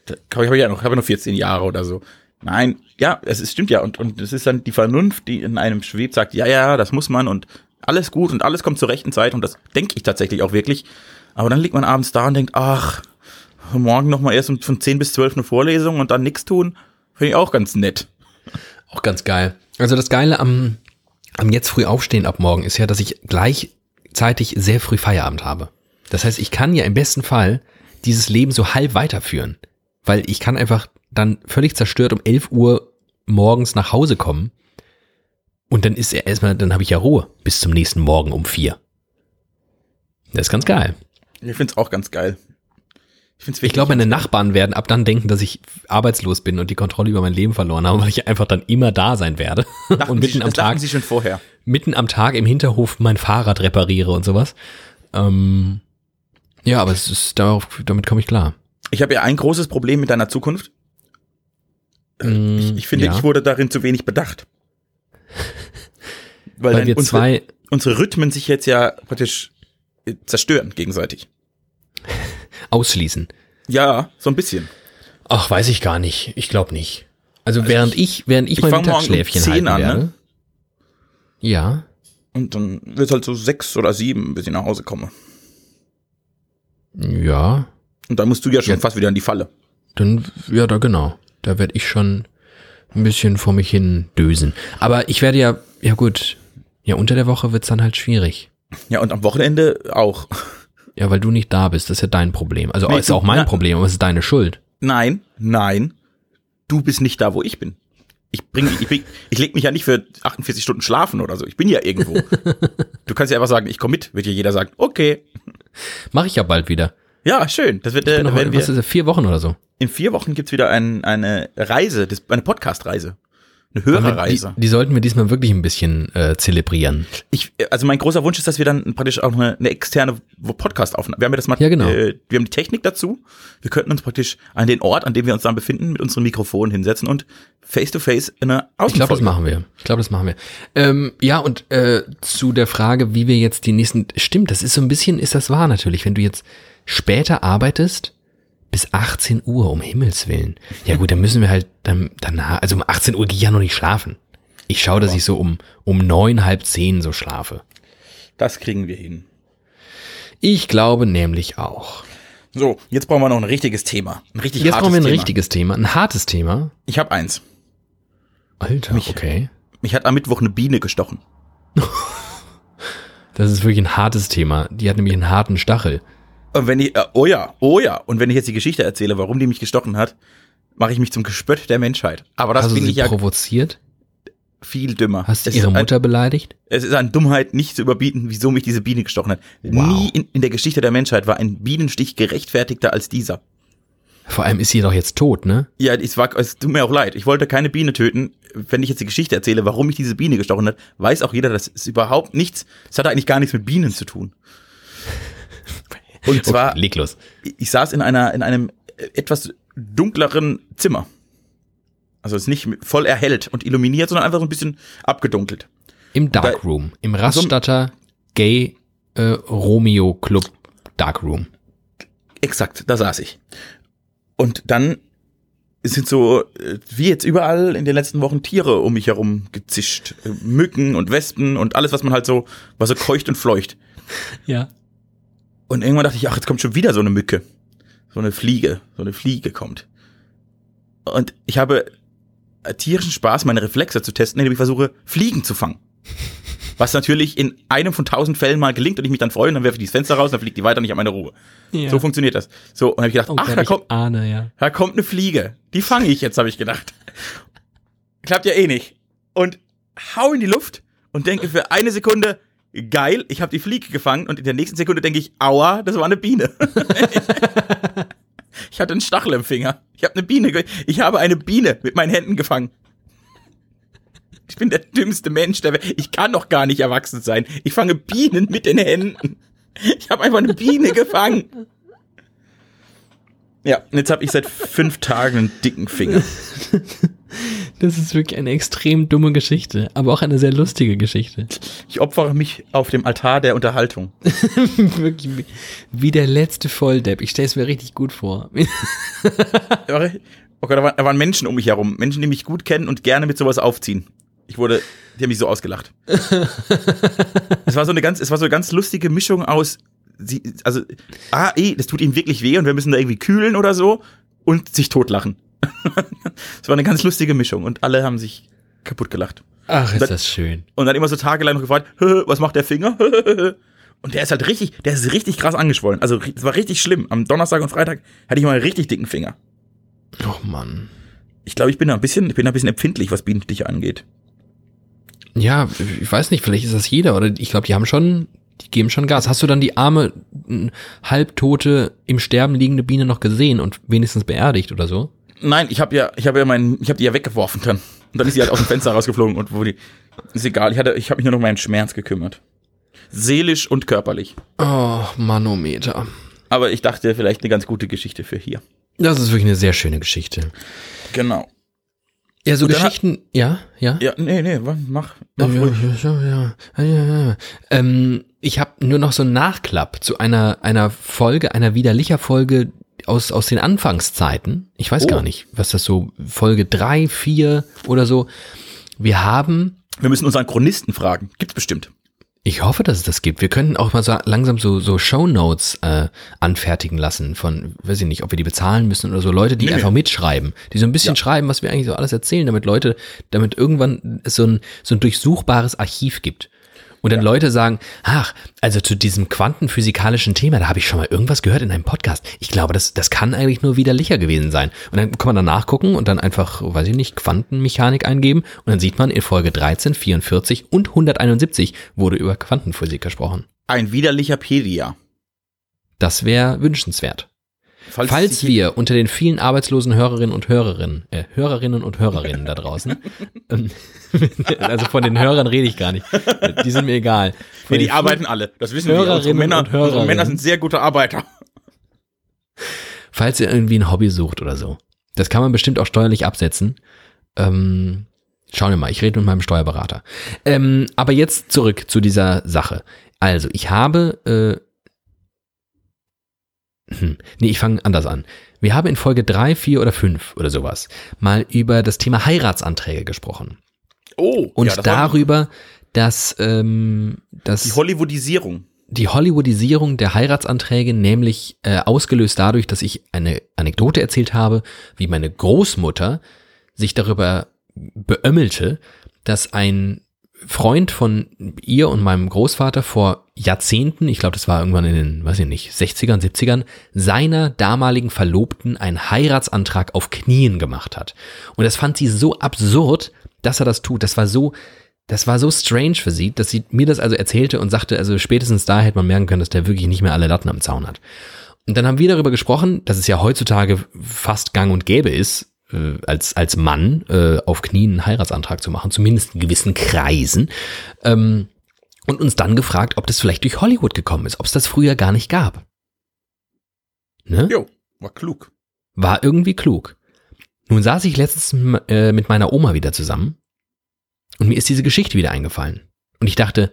da habe ich ja noch, habe noch 14 Jahre oder so. Nein, ja, es ist, stimmt ja. Und, und es ist dann die Vernunft, die in einem schwebt, sagt, ja, ja, das muss man und alles gut und alles kommt zur rechten Zeit und das denke ich tatsächlich auch wirklich. Aber dann liegt man abends da und denkt, ach, morgen noch mal erst von 10 bis 12 eine Vorlesung und dann nichts tun, finde ich auch ganz nett. Auch ganz geil. Also das Geile am, am jetzt früh aufstehen ab morgen ist ja, dass ich gleichzeitig sehr früh Feierabend habe. Das heißt, ich kann ja im besten Fall dieses Leben so halb weiterführen. Weil ich kann einfach dann völlig zerstört um 11 Uhr morgens nach Hause kommen. Und dann ist er erstmal, dann habe ich ja Ruhe bis zum nächsten Morgen um vier. Das ist ganz geil. Ich finde es auch ganz geil. Ich, Ich glaube, meine Nachbarn werden ab dann denken, dass ich arbeitslos bin und die Kontrolle über mein Leben verloren habe, weil ich einfach dann immer da sein werde. dachten und sie, mitten am das dachten Tag sie schon vorher. mitten am Tag im Hinterhof mein Fahrrad repariere und sowas. Ähm, ja, aber es ist darauf, damit komme ich klar. Ich habe ja ein großes Problem mit deiner Zukunft. Mm, Ich, ich finde, ja, ich wurde darin zu wenig bedacht. Weil, weil dann wir unsere, zwei, unsere Rhythmen sich jetzt ja praktisch äh, zerstören gegenseitig. ausschließen. Ja, so ein bisschen. Ach, weiß ich gar nicht. Ich glaube nicht. Also, während ich, während ich, ich mein um Mittagsschläfchen 10 halten an, ne? werde. Ja, Und dann wird halt so sechs oder sieben, bis ich nach Hause komme. ja, Und dann musst du ja schon Ja. fast wieder in die Falle. dann, ja, da genau. Da werde ich schon ein bisschen vor mich hin dösen. Aber ich werde ja, ja gut, ja, unter der Woche wird's dann halt schwierig. Ja, und am Wochenende auch. Ja, weil du nicht da bist, das ist ja dein Problem. Also Nee, ist du- auch mein na- Problem, aber es ist deine Schuld. Nein, nein. Du bist nicht da, wo ich bin. Ich bring, ich, bring, ich leg mich ja nicht für 48 Stunden schlafen oder so. Ich bin ja irgendwo. du kannst ja einfach sagen, ich komme mit. Wird ja jeder sagen, okay. Mache ich ja bald wieder. Ja, schön. Das wird, äh, noch, werden wir, was ist das, vier Wochen oder so? in vier Wochen gibt's wieder ein, eine Reise, eine Podcast-Reise. eine Aber Hörerreise. Die, die sollten wir diesmal wirklich ein bisschen äh, zelebrieren. Ich, also mein großer Wunsch ist, dass wir dann praktisch auch eine, eine externe Podcast aufnehmen. Wir haben ja das mal, Ja, genau. äh, wir haben die Technik dazu. Wir könnten uns praktisch an den Ort, an dem wir uns dann befinden, mit unseren Mikrofonen hinsetzen und face to face eine Ich glaube, das Außenfolge. machen wir. Ich glaube, das machen wir. Ähm, ja, und äh, zu der Frage, wie wir jetzt die nächsten. Stimmt, das ist so ein bisschen, ist das wahr natürlich. Wenn du jetzt später arbeitest, bis 18 Uhr, um Himmels Willen. Ja gut, dann müssen wir halt dann danach, also um 18 Uhr gehe ich ja noch nicht schlafen. Ich schaue, dass ich so um, um neun, halb zehn so schlafe. Das kriegen wir hin. Ich glaube nämlich auch. So, jetzt brauchen wir noch ein richtiges Thema. Ein richtig Jetzt brauchen wir ein Thema. richtiges Thema, ein hartes Thema. Ich habe eins. Alter, okay. Mich hat am Mittwoch eine Biene gestochen. Das ist wirklich ein hartes Thema. Die hat nämlich einen harten Stachel. Und wenn ich, äh, oh ja, oh ja. Und wenn ich jetzt die Geschichte erzähle, warum die mich gestochen hat, mache ich mich zum Gespött der Menschheit. Aber das du bin sie ich ja provoziert? viel dümmer. Hast du Es ihre ist ein- Mutter beleidigt? Es ist an Dummheit nicht zu überbieten, wieso mich diese Biene gestochen hat. Wow. Nie in, in der Geschichte der Menschheit war ein Bienenstich gerechtfertigter als dieser. Vor allem ist sie doch jetzt tot, ne? Ja, es, war, es tut mir auch leid. Ich wollte keine Biene töten. Wenn ich jetzt die Geschichte erzähle, warum mich diese Biene gestochen hat, weiß auch jeder, das ist überhaupt nichts. Es hat eigentlich gar nichts mit Bienen zu tun. Und zwar, okay, leg los. ich saß in einer, in einem etwas dunkleren Zimmer. Also es ist nicht voll erhellt und illuminiert, sondern einfach so ein bisschen abgedunkelt. Im Darkroom. Im Raststatter Gay äh, Romeo Club Darkroom. Exakt, da saß ich. Und dann sind so, äh, wie jetzt überall in den letzten Wochen, Tiere um mich herum gezischt. Äh, Mücken und Wespen und alles, was man halt so, was so keucht und fleucht. Ja. Und irgendwann dachte ich, ach, jetzt kommt schon wieder so eine Mücke. So eine Fliege. So eine Fliege kommt. Und ich habe tierischen Spaß, meine Reflexe zu testen, indem ich versuche, Fliegen zu fangen. Was natürlich in einem von tausend Fällen mal gelingt und ich mich dann freue und dann werfe ich die Fenster raus und dann fliegt die weiter nicht an meine Ruhe. Ja. So funktioniert das. So, und dann habe ich gedacht, Oh ach, da kommt, ahne, ja. da kommt eine Fliege. Die fange ich jetzt, habe ich gedacht. Klappt ja eh nicht. Und hau in die Luft und denke für eine Sekunde, geil, ich habe die Fliege gefangen. Und in der nächsten Sekunde denke ich, aua, das war eine Biene. ich hatte einen Stachel im Finger. Ich habe eine Biene, ich habe eine Biene mit meinen Händen gefangen. Ich bin der dümmste Mensch der Welt. Ich kann noch gar nicht erwachsen sein. Ich fange Bienen mit den Händen. Ich habe einfach eine Biene gefangen. Ja, und jetzt habe ich seit fünf Tagen einen dicken Finger. Das ist wirklich eine extrem dumme Geschichte, aber auch eine sehr lustige Geschichte. Ich opfere mich auf dem Altar der Unterhaltung. wirklich wie, der letzte Volldepp. Ich stelle es mir richtig gut vor. Okay, da waren, da waren Menschen um mich herum. Menschen, die mich gut kennen und gerne mit sowas aufziehen. Ich wurde, die haben mich so ausgelacht. es war so eine ganz, es war so eine ganz lustige Mischung aus, sie, also, ah, eh, das tut ihm wirklich weh und wir müssen da irgendwie kühlen oder so und sich totlachen. Es war eine ganz lustige Mischung und alle haben sich kaputt gelacht. Ach, ist das schön. Und dann immer so tagelang noch gefragt, was macht der Finger? Und der ist halt richtig, der ist richtig krass angeschwollen. Also es war richtig schlimm. Am Donnerstag und Freitag hatte ich mal einen richtig dicken Finger. Oh Mann. Ich glaube, ich bin da ein bisschen, ich bin da ein bisschen empfindlich, was Bienenstiche angeht. Ja, ich weiß nicht, vielleicht ist das jeder oder ich glaube, die haben schon, die geben schon Gas. Hast du dann die arme, halbtote, im Sterben liegende Biene noch gesehen und wenigstens beerdigt oder so? Nein, ich habe ja, ich habe ja meinen, ich habe die ja weggeworfen dann. Und dann ist sie halt aus dem Fenster rausgeflogen und wo die, ist egal. Ich hatte, ich habe mich nur noch um meinen Schmerz gekümmert. Seelisch und körperlich. Oh, Manometer. Aber ich dachte, vielleicht eine ganz gute Geschichte für hier. Das ist wirklich eine sehr schöne Geschichte. Genau. Ja, so Und dann hat- Geschichten, ja, ja. Ja, nee, nee, mach, mach Ja, ruhig. ja, ja, ja, ja, ja. Ähm, ich habe nur noch so einen Nachklapp zu einer, einer Folge, einer widerlicher Folge aus, aus den Anfangszeiten. Ich weiß Oh. gar nicht, was das so, Folge drei, vier oder so. Wir haben, Wir müssen unseren Chronisten fragen. Gibt's bestimmt. ich hoffe, dass es das gibt. Wir könnten auch mal so langsam so, so Shownotes äh, anfertigen lassen von, weiß ich nicht, ob wir die bezahlen müssen oder so Leute, die Nee, einfach nee. mitschreiben, die so ein bisschen Ja. schreiben, was wir eigentlich so alles erzählen, damit Leute, damit irgendwann es so ein, so ein durchsuchbares Archiv gibt. Und dann Leute sagen, ach, also zu diesem quantenphysikalischen Thema, da habe ich schon mal irgendwas gehört in einem Podcast. Ich glaube, das, das kann eigentlich nur widerlicher gewesen sein. Und dann kann man dann nachgucken und dann einfach, weiß ich nicht, Quantenmechanik eingeben und dann sieht man in Folge 13, 44 und 171 wurde über Quantenphysik gesprochen. Ein widerlicher Pedia. Das wäre wünschenswert. Falls, Falls wir unter den vielen arbeitslosen Hörerinnen und Hörerinnen, äh, Hörerinnen und Hörerinnen da draußen, ähm, also von den Hörern rede ich gar nicht, die sind mir egal. Nee, die arbeiten alle. Das wissen wir. Unsere Hörerinnen Männer, und Hörerinnen. unsere Männer sind sehr gute Arbeiter. Falls ihr irgendwie ein Hobby sucht oder so. Das kann man bestimmt auch steuerlich absetzen. Ähm, schauen wir mal, ich rede mit meinem Steuerberater. Ähm, aber jetzt zurück zu dieser Sache. Also, ich habe, äh, hm, nee, ich fange anders an. Wir haben in Folge drei, vier oder fünf oder sowas mal über das Thema Heiratsanträge gesprochen. Oh, Und ja, das darüber, dass, ähm, dass die Hollywoodisierung. die Hollywoodisierung der Heiratsanträge, nämlich äh, ausgelöst dadurch, dass ich eine Anekdote erzählt habe, wie meine Großmutter sich darüber beömmelte, dass ein Freund von ihr und meinem Großvater vor Jahrzehnten, ich glaube, das war irgendwann in den, weiß ich nicht, 60ern, 70ern, seiner damaligen Verlobten einen Heiratsantrag auf Knien gemacht hat. Und das fand sie so absurd, dass er das tut. Das war so, das war so strange für sie, dass sie mir das also erzählte und sagte, also spätestens da hätte man merken können, dass der wirklich nicht mehr alle Latten am Zaun hat. Und dann haben wir darüber gesprochen, dass es ja heutzutage fast gang und gäbe ist, äh, als, als Mann äh, auf Knien einen Heiratsantrag zu machen, zumindest in gewissen Kreisen. Ähm, und uns dann gefragt, ob das vielleicht durch Hollywood gekommen ist, ob es das früher gar nicht gab. Ne? Jo, war klug. War irgendwie klug. Nun saß ich letztens äh, mit meiner Oma wieder zusammen und mir ist diese Geschichte wieder eingefallen. Und ich dachte,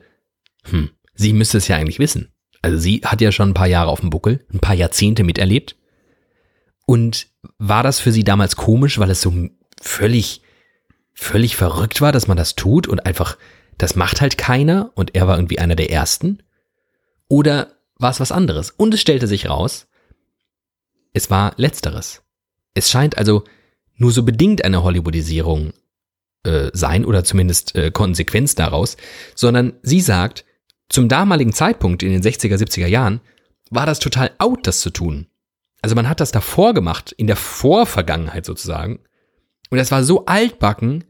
hm, sie müsste es ja eigentlich wissen. Also sie hat ja schon ein paar Jahre auf dem Buckel, ein paar Jahrzehnte miterlebt. Und war das für sie damals komisch, weil es so völlig, völlig verrückt war, dass man das tut und einfach, das macht halt keiner und er war irgendwie einer der Ersten? Oder war es was anderes? Und es stellte sich raus, es war letzteres. Es scheint also nur so bedingt eine Hollywoodisierung äh, sein oder zumindest äh, Konsequenz daraus, sondern sie sagt, zum damaligen Zeitpunkt in den 60er, 70er Jahren war das total out, das zu tun. Also man hat das davor gemacht, in der Vorvergangenheit sozusagen. Und das war so altbacken,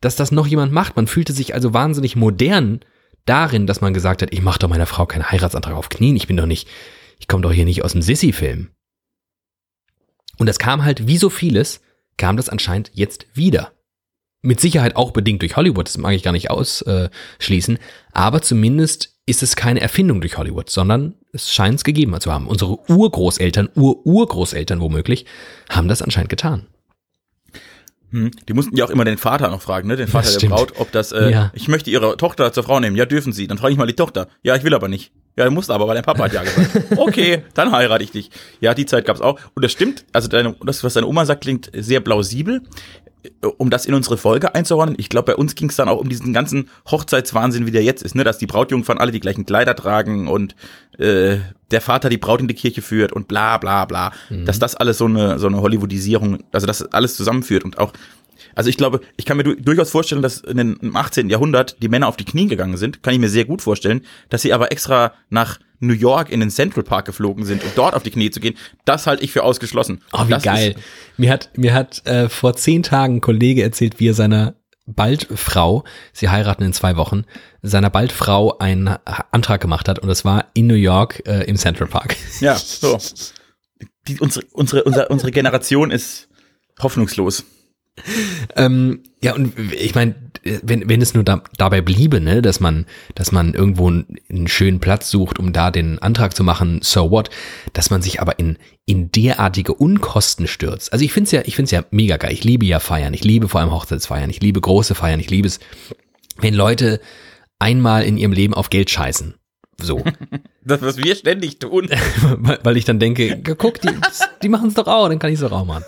dass das noch jemand macht. Man fühlte sich also wahnsinnig modern darin, dass man gesagt hat, ich mache doch meiner Frau keinen Heiratsantrag auf Knien, ich bin doch nicht, ich komme doch hier nicht aus dem Sissy-Film. Und das kam halt, wie so vieles, kam das anscheinend jetzt wieder. Mit Sicherheit auch bedingt durch Hollywood, das mag ich gar nicht ausschließen, aber zumindest ist es keine Erfindung durch Hollywood, sondern es scheint es gegeben zu haben. Unsere Urgroßeltern, Ur-Urgroßeltern womöglich, haben das anscheinend getan. Hm. Die mussten ja auch immer den Vater noch fragen, ne? Den Vater Das der stimmt. Braut, ob das, äh, Ja. ich möchte ihre Tochter zur Frau nehmen. Ja, dürfen sie. Dann frage ich mal die Tochter. Ja, ich will aber nicht. Ja, du musst aber, weil dein Papa hat ja gesagt. Okay, dann heirate ich dich. Ja, die Zeit gab's auch. Und das stimmt, also deine, das, was deine Oma sagt, klingt sehr plausibel. Um das in unsere Folge einzuordnen, ich glaube, bei uns ging's dann auch um diesen ganzen Hochzeitswahnsinn, wie der jetzt ist, ne? Dass die Brautjungfern alle die gleichen Kleider tragen und äh, der Vater die Braut in die Kirche führt und bla bla bla. Dass das alles so eine, so eine Hollywoodisierung, also das alles zusammenführt und auch also ich glaube, ich kann mir du durchaus vorstellen, dass in den, im 18. Jahrhundert die Männer auf die Knie gegangen sind. Kann ich mir sehr gut vorstellen. Dass sie aber extra nach New York in den Central Park geflogen sind, um dort auf die Knie zu gehen. Das halte ich für ausgeschlossen. Oh, wie das geil. Mir hat, mir hat äh, vor zehn Tagen ein Kollege erzählt, wie er seiner bald Frau, sie heiraten in zwei Wochen, seiner bald Frau einen Antrag gemacht hat und das war in New York äh, im Central Park. ja, so. Die, unsere, unsere, unsere, unsere Generation ist hoffnungslos. Ähm, ja, und ich meine, wenn, wenn es nur da, dabei bliebe, ne, dass man, dass man irgendwo einen, einen schönen Platz sucht, um da den Antrag zu machen, so what, dass man sich aber in, in derartige Unkosten stürzt. Also ich find's ja, ich find's ja mega geil. Ich liebe ja Feiern. Ich liebe vor allem Hochzeitsfeiern. Ich liebe große Feiern. Ich liebe es, wenn Leute einmal in ihrem Leben auf Geld scheißen. So. Das, was wir ständig tun. weil ich dann denke, guck, die, die machen es doch auch, dann kann ich es doch auch machen.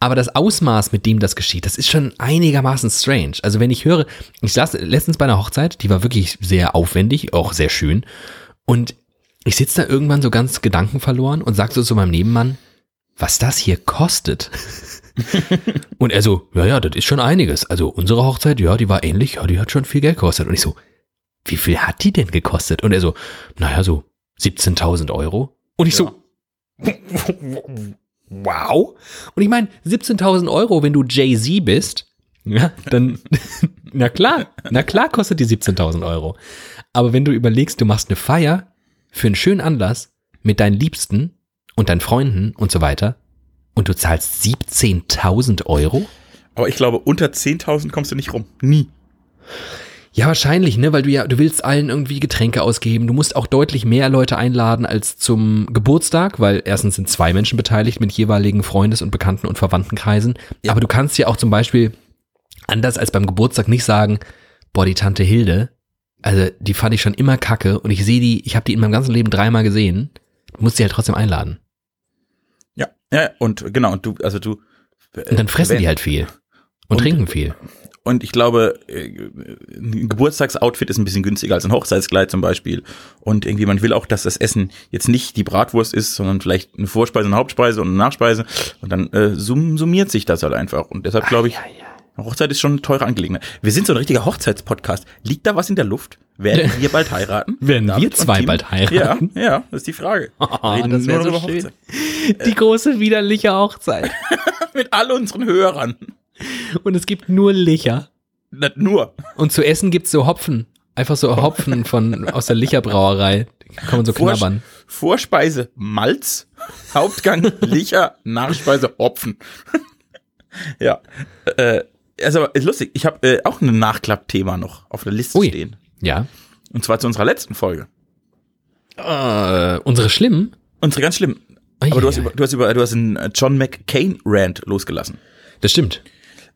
Aber das Ausmaß, mit dem das geschieht, das ist schon einigermaßen strange. Also wenn ich höre, ich saß letztens bei einer Hochzeit, die war wirklich sehr aufwendig, auch sehr schön. Und ich sitze da irgendwann so ganz gedankenverloren und sag so zu meinem Nebenmann, was das hier kostet. und er so, ja, ja, das ist schon einiges. Also unsere Hochzeit, ja, die war ähnlich, ja, die hat schon viel Geld gekostet. Und ich so, wie viel hat die denn gekostet? Und er so, naja, so 17.000 Euro. Und ich so, wow. Und ich meine, 17.000 Euro, wenn du Jay-Z bist, ja, dann, na klar, na klar kostet die 17.000 Euro. Aber wenn du überlegst, du machst eine Feier für einen schönen Anlass mit deinen Liebsten und deinen Freunden und so weiter und du zahlst 17.000 Euro? Aber ich glaube, unter 10.000 kommst du nicht rum. Nie. Ja, wahrscheinlich, ne, weil du ja, du willst allen irgendwie Getränke ausgeben. Du musst auch deutlich mehr Leute einladen als zum Geburtstag, weil erstens sind zwei Menschen beteiligt mit jeweiligen Freundes- und Bekannten- und Verwandtenkreisen. Ja. Aber du kannst ja auch zum Beispiel anders als beim Geburtstag nicht sagen, boah, die Tante Hilde, also die fand ich schon immer kacke und ich sehe die, ich habe die in meinem ganzen Leben dreimal gesehen. Du musst sie halt trotzdem einladen. Ja, ja, und genau, und du, also du. Und dann fressen wenn- die halt viel. Und, Und- trinken viel. Und ich glaube, äh, ein Geburtstagsoutfit ist ein bisschen günstiger als ein Hochzeitskleid zum Beispiel. Und irgendwie, man will auch, dass das Essen jetzt nicht die Bratwurst ist, sondern vielleicht eine Vorspeise, eine Hauptspeise und eine Nachspeise. Und dann äh, sum summiert sich das halt einfach. Und deshalb glaube ich, eine Hochzeit ist schon eine teure Angelegenheit. Wir sind so ein richtiger Hochzeitspodcast. Liegt da was in der Luft? Werden wir bald heiraten? Werden wir David und zwei bald heiraten? Ja, ja, das ist die Frage. Reden das wär nur so schön. Hochzeit. Die große widerliche Hochzeit. Mit all unseren Hörern. Und es gibt nur Licher. Nicht nur. Und zu essen gibt's so Hopfen. Einfach so Hopfen von aus der Licher Brauerei. Kann man so knabbern. Vorspeise Malz, Hauptgang Licher, Nachspeise Hopfen. ja, äh, also ist lustig. Ich habe äh, auch ein Nachklappthema noch auf der Liste Ui. stehen. Ja. Und zwar zu unserer letzten Folge. Äh, unsere Schlimmen? Unsere ganz schlimm. Ei, Aber du hast, über, du hast über du hast einen John McCain Rant losgelassen. Das stimmt.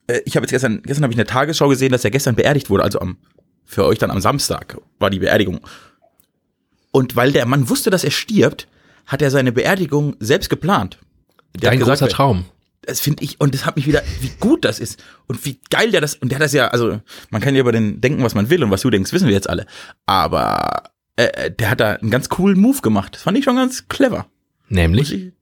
Äh, ich habe jetzt gestern gestern habe ich in der Tagesschau gesehen, dass er gestern beerdigt wurde, also am für euch dann am Samstag war die Beerdigung. Und weil der Mann wusste, dass er stirbt, hat er seine Beerdigung selbst geplant. Der Dein hat großer gesagt, Traum. das finde ich, und das hat mich wieder, wie gut das ist und wie geil der das, und der hat das ja, also man kann ja über den denken, was man will und was du denkst, wissen wir jetzt alle. Aber äh, der hat da einen ganz coolen Move gemacht. Das fand ich schon ganz clever. Nämlich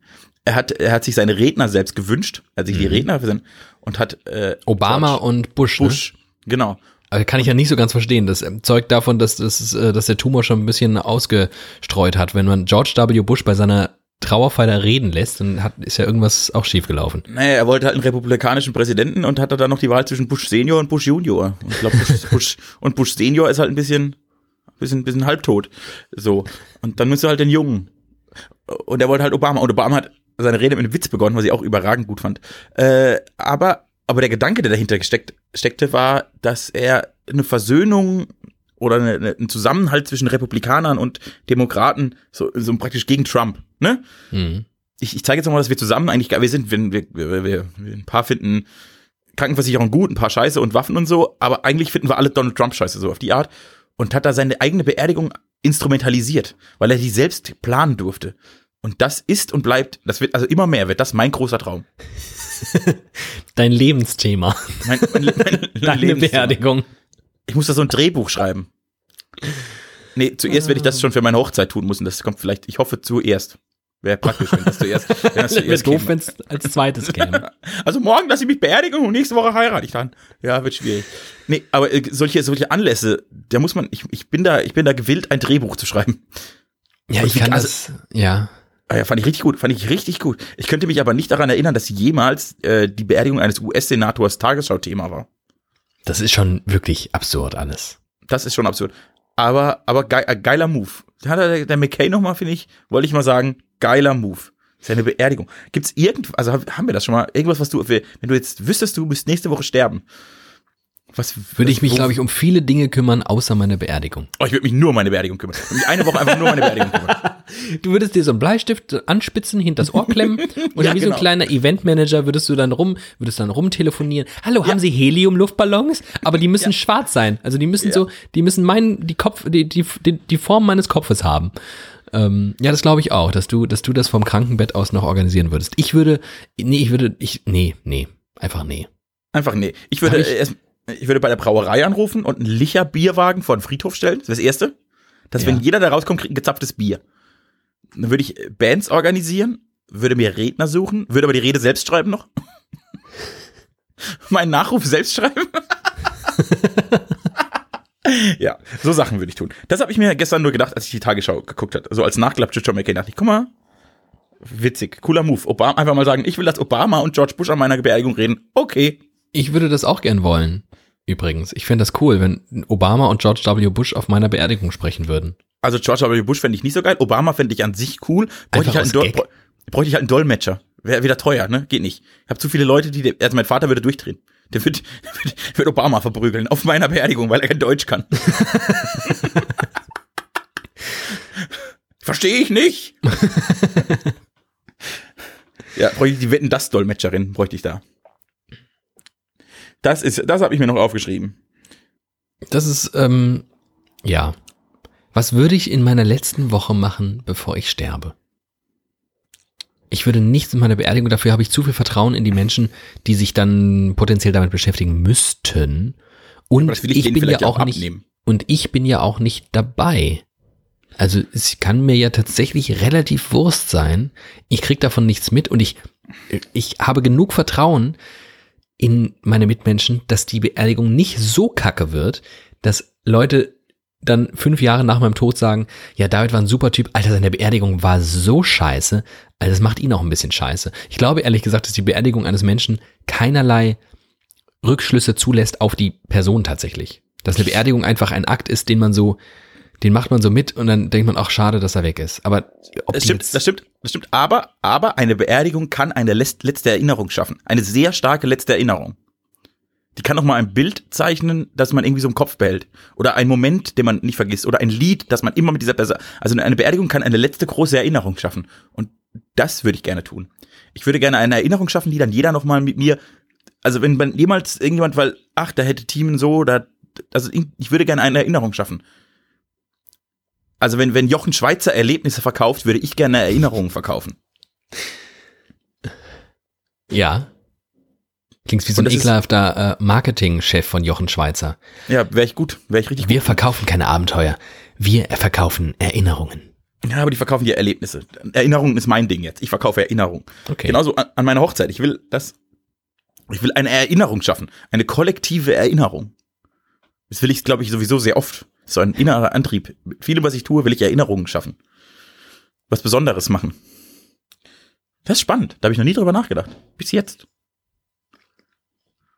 Er hat, er hat sich seine Redner selbst gewünscht, er hat sich die Mhm. Redner für sein, und hat äh, Obama George und Bush. Bush, genau. Ne? Also kann ich ja nicht so ganz verstehen. Das ähm, zeugt davon, dass, das, äh, dass der Tumor schon ein bisschen ausgestreut hat. Wenn man George W. Bush bei seiner Trauerfeier reden lässt, dann hat, ist ja irgendwas auch schiefgelaufen. Naja, er wollte halt einen republikanischen Präsidenten und hatte dann noch die Wahl zwischen Bush Senior und Bush Junior. Und ich glaube, Bush, Bush, und Bush Senior ist halt ein bisschen, bisschen, bisschen halbtot. So. Und dann müsste halt den Jungen. Und er wollte halt Obama. Und Obama hat seine Rede mit einem Witz begonnen, was ich auch überragend gut fand. Äh, aber, aber der Gedanke, der dahinter gesteckt, steckte, war, dass er eine Versöhnung oder eine, eine, einen Zusammenhalt zwischen Republikanern und Demokraten, so, so praktisch gegen Trump, ne? Mhm. ich, ich zeige jetzt nochmal, dass wir zusammen eigentlich, wir sind, wir, wir, wir, wir, wir ein paar finden Krankenversicherung gut, ein paar Scheiße und Waffen und so, aber eigentlich finden wir alle Donald Trump Scheiße, so auf die Art. Und hat da seine eigene Beerdigung instrumentalisiert, weil er die selbst planen durfte. Und das ist und bleibt, das wird, also immer mehr wird das mein großer Traum. Dein Lebensthema. Mein, mein, mein, Deine Lebensthema. Beerdigung. Ich muss da so ein Drehbuch schreiben. Nee, zuerst werde ich das schon für meine Hochzeit tun müssen. Das kommt vielleicht, ich hoffe zuerst. Wäre praktisch, wenn das zuerst, wenn das Wäre zuerst doof, käme. wenn es als zweites käme. Also morgen lasse ich mich beerdigen und nächste Woche heirate ich dann. Ja, wird schwierig. Nee, aber äh, solche, solche Anlässe, da muss man, ich, ich bin da, ich bin da gewillt, ein Drehbuch zu schreiben. Ja, ich wie- kann also- das, ja. Ah ja, fand ich richtig gut, fand ich richtig gut. Ich könnte mich aber nicht daran erinnern, dass jemals äh, die Beerdigung eines US-Senators Tagesschau-Thema war. Das ist schon wirklich absurd alles. Das ist schon absurd. Aber, aber ge äh, geiler Move. Hat der, der McKay nochmal, finde ich, wollte ich mal sagen, geiler Move. Seine Beerdigung. Gibt's irgend, also hab- haben wir das schon mal, irgendwas, was du, wenn du jetzt wüsstest, du müsst nächste Woche sterben. Was Würde ich mich, glaube ich, um viele Dinge kümmern, außer meine Beerdigung. Oh, ich würde mich nur um meine Beerdigung kümmern. Ich würde mich eine Woche einfach nur um meine Beerdigung kümmern. Du würdest dir so einen Bleistift anspitzen, hinters Ohr klemmen und Ja, wie so genau. ein kleiner Eventmanager würdest du dann rum, würdest dann rumtelefonieren. Hallo, haben Sie Helium-Luftballons? Aber die müssen schwarz sein. Also die müssen Ja. so, die müssen mein, die Kopf, die, die, die, die Form meines Kopfes haben. Ähm, ja, das glaube ich auch, dass du, dass du das vom Krankenbett aus noch organisieren würdest. Ich würde, nee, ich würde, ich, nee, nee, einfach nee. Einfach nee. Ich würde ich- erst, ich würde bei der Brauerei anrufen und einen Licher Bierwagen vor den Friedhof stellen. Das wäre das Erste. Dass Ja. wenn jeder da rauskommt, kriegt ein gezapftes Bier. Dann würde ich Bands organisieren, würde mir Redner suchen, würde aber die Rede selbst schreiben noch. Meinen Nachruf selbst schreiben. ja, so Sachen würde ich tun. Das habe ich mir gestern nur gedacht, als ich die Tagesschau geguckt habe. So als Nachklapp zu John McCain dachte ich, guck mal, witzig, cooler Move. Obama, einfach mal sagen, ich will, dass Obama und George Bush an meiner Beerdigung reden. Okay. Ich würde das auch gern wollen. Übrigens, ich fände das cool, wenn Obama und George W. Bush auf meiner Beerdigung sprechen würden. Also George W. Bush fände ich nicht so geil. Obama fände ich an sich cool. Bräuchte ich, halt einen, Gag. bräuchte ich halt einen Dolmetscher. Wäre wieder teuer, ne? Geht nicht. Ich habe zu viele Leute, die, also mein Vater würde durchdrehen. Der wird, wird, wird Obama verprügeln auf meiner Beerdigung, weil er kein Deutsch kann. Verstehe ich nicht. ja, bräuchte ich die Wetten das Dolmetscherin, bräuchte ich da. Das ist, das habe ich mir noch aufgeschrieben. Das ist, ähm, ja. Was würde ich in meiner letzten Woche machen, bevor ich sterbe? Ich würde nichts in meiner Beerdigung, dafür habe ich zu viel Vertrauen in die Menschen, die sich dann potenziell damit beschäftigen müssten. Und ich ich bin ja auch auch nicht, und ich bin ja auch nicht dabei. Also es kann mir ja tatsächlich relativ Wurst sein. Ich krieg davon nichts mit und ich, ich habe genug Vertrauen in meine Mitmenschen, dass die Beerdigung nicht so kacke wird, dass Leute dann fünf Jahre nach meinem Tod sagen, ja, David war ein super Typ, Alter, seine Beerdigung war so scheiße, also das macht ihn auch ein bisschen scheiße. Ich glaube ehrlich gesagt, dass die Beerdigung eines Menschen keinerlei Rückschlüsse zulässt auf die Person tatsächlich. Dass eine Beerdigung einfach ein Akt ist, den man so, den macht man so mit und dann denkt man auch schade, dass er weg ist. Aber ob Das stimmt, das stimmt, das stimmt. Aber, aber eine Beerdigung kann eine letz- letzte Erinnerung schaffen. Eine sehr starke letzte Erinnerung. Die kann auch mal ein Bild zeichnen, das man irgendwie so im Kopf behält. Oder ein Moment, den man nicht vergisst. Oder ein Lied, das man immer mit dieser Person. Also eine Beerdigung kann eine letzte große Erinnerung schaffen. Und das würde ich gerne tun. Ich würde gerne eine Erinnerung schaffen, die dann jeder nochmal mit mir. Also wenn man jemals irgendjemand, weil, ach, da hätte Teamen so, da, also ich würde gerne eine Erinnerung schaffen. Also wenn, wenn Jochen Schweizer Erlebnisse verkauft, würde ich gerne Erinnerungen verkaufen. ja. Klingt wie so ein ekelhafter äh, Marketingchef von Jochen Schweizer. Ja, wäre ich gut, wäre ich richtig Wir verkaufen keine Abenteuer. Wir verkaufen Erinnerungen. gut. Ja, aber die verkaufen ja Erlebnisse. Erinnerungen ist mein Ding jetzt. Ich verkaufe Erinnerungen. Okay. Genauso an, an meiner Hochzeit. Ich will das, ich will eine Erinnerung schaffen. Eine kollektive Erinnerung. Das will ich, glaube ich, sowieso sehr oft. So ein innerer Antrieb. Mit Vielem, was ich tue, will ich Erinnerungen schaffen. Was Besonderes machen. Das ist spannend. Da habe ich noch nie drüber nachgedacht. Bis jetzt.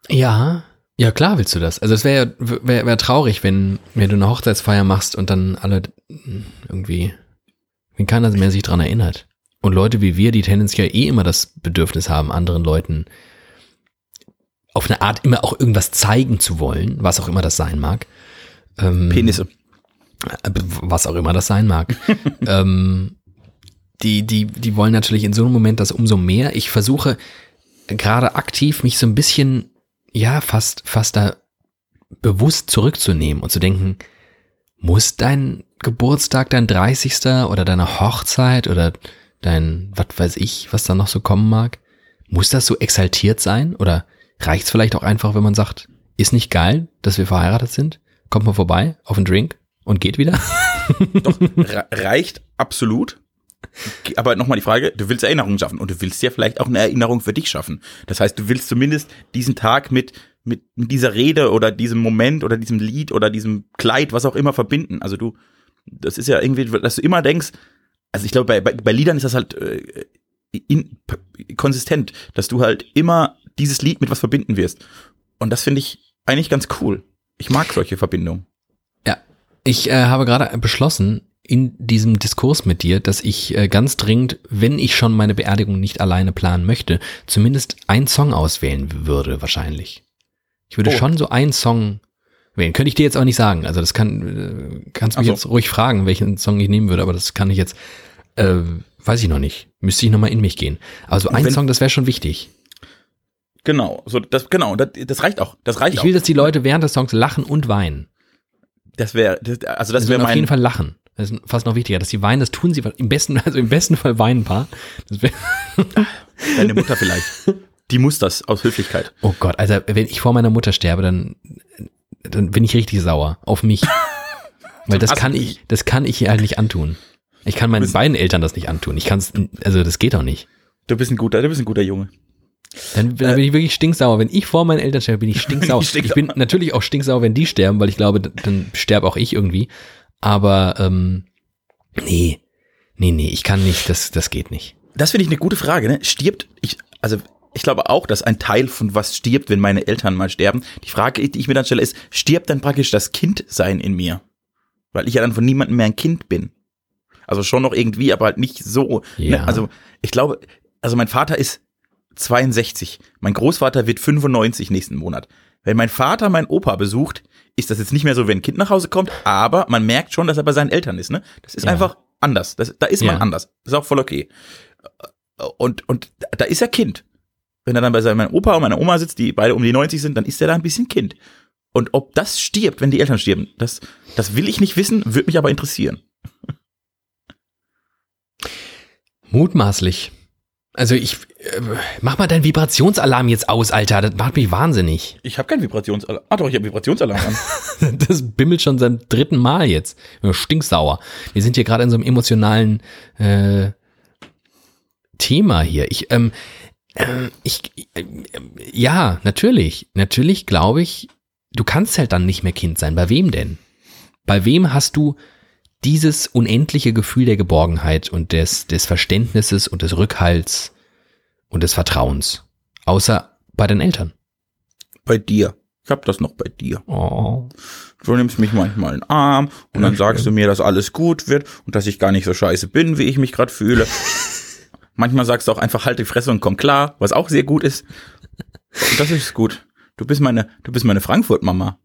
Ja, ja klar willst du das. Also es wäre wär, wär traurig, wenn, wenn du eine Hochzeitsfeier machst und dann alle irgendwie, wenn keiner mehr sich dran erinnert. Und Leute wie wir, die tendenziell eh immer das Bedürfnis haben, anderen Leuten auf eine Art immer auch irgendwas zeigen zu wollen, was auch immer das sein mag. Ähm, Penisse. äh, was auch immer das sein mag. ähm, die, die, die wollen natürlich in so einem Moment das umso mehr. Ich versuche gerade aktiv mich so ein bisschen, ja, fast, fast da bewusst zurückzunehmen und zu denken, muss dein Geburtstag, dein 30. oder deine Hochzeit oder dein, was weiß ich, was da noch so kommen mag, muss das so exaltiert sein? Oder reicht's vielleicht auch einfach, wenn man sagt, ist nicht geil, dass wir verheiratet sind? Kommt mal vorbei auf einen Drink und geht wieder? Re reicht absolut. Aber nochmal die Frage, du willst Erinnerungen schaffen und du willst ja vielleicht auch eine Erinnerung für dich schaffen. Das heißt, du willst zumindest diesen Tag mit, mit, mit dieser Rede oder diesem Moment oder diesem Lied oder diesem Kleid, was auch immer verbinden. Also du, das ist ja irgendwie, dass du immer denkst, also ich glaube, bei, bei, bei Liedern ist das halt äh, in, konsistent, dass du halt immer dieses Lied mit was verbinden wirst. Und das finde ich eigentlich ganz cool. Ich mag solche Verbindungen. Ja, ich äh, habe gerade beschlossen in diesem Diskurs mit dir, dass ich äh, ganz dringend, wenn ich schon meine Beerdigung nicht alleine planen möchte, zumindest einen Song auswählen würde wahrscheinlich. Ich würde Oh. schon so einen Song wählen. Könnte ich dir jetzt auch nicht sagen. Also das kann, äh, kannst mich so. jetzt ruhig fragen, welchen Song ich nehmen würde, aber das kann ich jetzt, äh, weiß ich noch nicht. Müsste ich nochmal in mich gehen. Also ein Song, das wäre schon wichtig. Genau, so das genau, das, das reicht auch. Das reicht Ich auch. will, dass die Leute während des Songs lachen und weinen. Das wäre, das, also das Das wäre auf jeden mein, Fall lachen. Das ist fast noch wichtiger, dass sie weinen, das tun sie im besten, also im besten Fall weinen ein paar. Das wär, deine Mutter vielleicht. Die muss das aus Höflichkeit. oh Gott, also wenn ich vor meiner Mutter sterbe, dann, dann bin ich richtig sauer auf mich. Weil das kann ich, das kann ich ihr halt nicht antun. Ich kann meinen beiden Eltern das nicht antun. Ich kann es, also das geht doch nicht. Du bist ein guter, du bist ein guter Junge. Dann, dann bin ich wirklich stinksauer. Wenn ich vor meinen Eltern sterbe, bin ich stinksauer. Ich stinksauer. Ich bin natürlich auch stinksauer, wenn die sterben, weil ich glaube, dann sterbe auch ich irgendwie. Aber ähm, nee, nee, nee, ich kann nicht, das, das geht nicht. Das finde ich eine gute Frage, ne? Stirbt, ich, also ich glaube auch, dass ein Teil von was stirbt, wenn meine Eltern mal sterben. Die Frage, die ich mir dann stelle, ist, stirbt dann praktisch das Kindsein in mir? Weil ich ja dann von niemandem mehr ein Kind bin. Also schon noch irgendwie, aber halt nicht so. Ja. Ne? Also ich glaube, also mein Vater ist 62. Mein Großvater wird 95 nächsten Monat. Wenn mein Vater meinen Opa besucht, ist das jetzt nicht mehr so, wenn ein Kind nach Hause kommt, aber man merkt schon, dass er bei seinen Eltern ist. Ne? Das ist Ja. einfach anders. Das, da ist man Ja. anders. Das ist auch voll okay. Und, und da ist er Kind. Wenn er dann bei seinem Opa und meiner Oma sitzt, die beide um die 90 sind, dann ist er da ein bisschen Kind. Und ob das stirbt, wenn die Eltern sterben, das, das will ich nicht wissen, würde mich aber interessieren. Mutmaßlich. Also ich, mach mal deinen Vibrationsalarm jetzt aus, Alter. Das macht mich wahnsinnig. Ich habe keinen Vibrationsalarm. Ah doch, ich habe Vibrationsalarm an. Das bimmelt schon seit dritten Mal jetzt. Stinksauer. Wir sind hier gerade in so einem emotionalen äh, Thema hier. Ich, ähm, ähm, ich, äh, ja, natürlich. Natürlich glaube ich, du kannst halt dann nicht mehr Kind sein. Bei wem denn? Bei wem hast du dieses unendliche Gefühl der Geborgenheit und des, des Verständnisses und des Rückhalts und des Vertrauens? Außer bei den Eltern. bei dir. Ich habe das noch bei dir. Oh. Du nimmst mich manchmal in den Arm und dann sagst du mir, dass alles gut wird und dass ich gar nicht so scheiße bin, wie ich mich gerade fühle. manchmal sagst du auch einfach halt die Fresse und komm klar, was auch sehr gut ist. Und das ist gut. Du bist meine, du bist meine Frankfurt-Mama.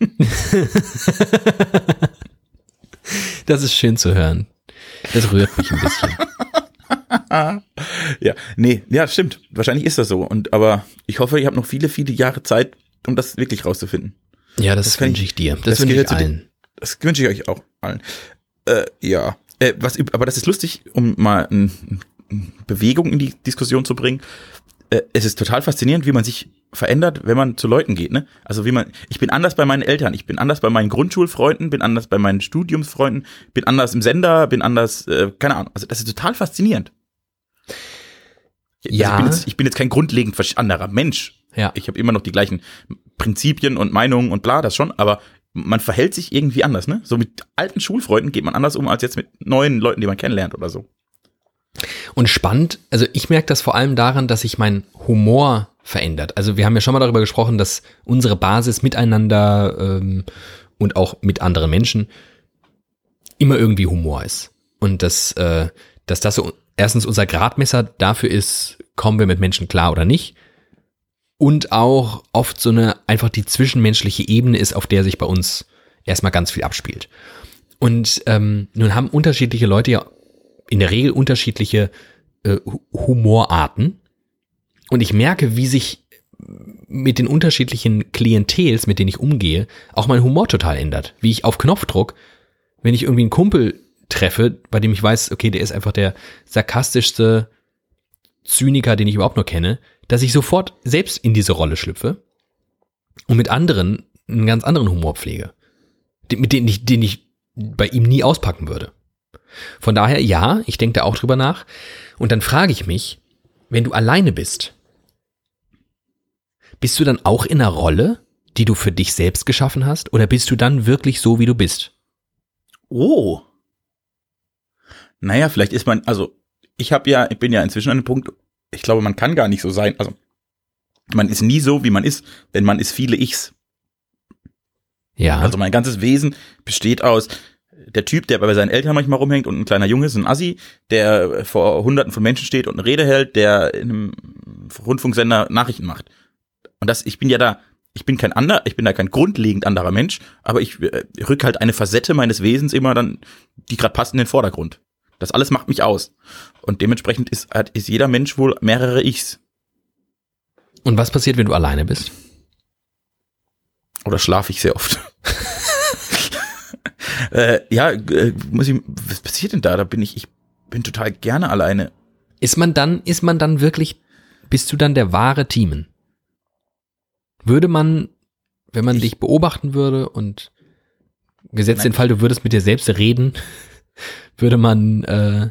Das ist schön zu hören. Das rührt mich ein bisschen. Ja, nee, ja, stimmt. Wahrscheinlich ist das so. Und aber ich hoffe, ich habe noch viele, viele Jahre Zeit, um das wirklich rauszufinden. Ja, das, Das wünsche ich- ich dir. Das, das wünsche ich allen. Das wünsche ich euch auch allen. Äh, ja. Äh, was, aber das ist lustig, um mal ein, ein Bewegung in die Diskussion zu bringen. Äh, es ist total faszinierend, wie man sich verändert, wenn man zu Leuten geht, ne? Also wie man, ich bin anders bei meinen Eltern, ich bin anders bei meinen Grundschulfreunden, bin anders bei meinen Studiumsfreunden, bin anders im Sender, bin anders, äh, keine Ahnung. Also das ist total faszinierend. Also Ja. Ich bin jetzt, ich bin jetzt kein grundlegend anderer Mensch. Ja. Ich habe immer noch die gleichen Prinzipien und Meinungen und bla, das schon, aber man verhält sich irgendwie anders, ne? So mit alten Schulfreunden geht man anders um als jetzt mit neuen Leuten, die man kennenlernt oder so. Und spannend, also ich merke das vor allem daran, dass sich mein Humor verändert. Also wir haben ja schon mal darüber gesprochen, dass unsere Basis miteinander ähm, und auch mit anderen Menschen immer irgendwie Humor ist. Und dass, äh, dass das so erstens unser Gradmesser dafür ist, kommen wir mit Menschen klar oder nicht. Und auch oft so eine einfach die zwischenmenschliche Ebene ist, auf der sich bei uns erstmal ganz viel abspielt. Und ähm, nun haben unterschiedliche Leute ja in der Regel unterschiedliche äh, Hu- Humorarten. Und ich merke, wie sich mit den unterschiedlichen Klientels, mit denen ich umgehe, auch mein Humor total ändert. Wie ich auf Knopfdruck, wenn ich irgendwie einen Kumpel treffe, bei dem ich weiß, okay, der ist einfach der sarkastischste Zyniker, den ich überhaupt nur kenne, dass ich sofort selbst in diese Rolle schlüpfe und mit anderen einen ganz anderen Humor pflege, mit dem ich, den ich bei ihm nie auspacken würde. Von daher, ja, ich denke da auch drüber nach. Und dann frage ich mich, wenn du alleine bist, bist du dann auch in einer Rolle, die du für dich selbst geschaffen hast? Oder bist du dann wirklich so, wie du bist? Oh. Naja, vielleicht ist man, also ich habe ja, ich bin ja inzwischen an einem Punkt, ich glaube, man kann gar nicht so sein. Also man ist nie so, wie man ist, denn man ist viele Ichs. Ja. Also mein ganzes Wesen besteht aus der Typ, der bei seinen Eltern manchmal rumhängt und ein kleiner Junge ist ein Assi, der vor hunderten von Menschen steht und eine Rede hält, der in einem Rundfunksender Nachrichten macht. Und das, ich bin ja da, ich bin kein anderer, ich bin da kein grundlegend anderer Mensch, aber ich äh, rück halt eine Facette meines Wesens immer dann, die gerade passt in den Vordergrund. Das alles macht mich aus. Und dementsprechend ist, hat- ist jeder Mensch wohl mehrere Ichs. Und was passiert, wenn du alleine bist? Oder schlafe ich sehr oft? Äh, ja, äh, muss ich, was passiert denn da? Da bin ich, ich bin total gerne alleine. Ist man dann, ist man dann wirklich, bist du dann der wahre Teamen? Würde man, wenn man Ich- dich beobachten würde und gesetzt Nein, den Fall, du würdest mit dir selbst reden, würde man, äh,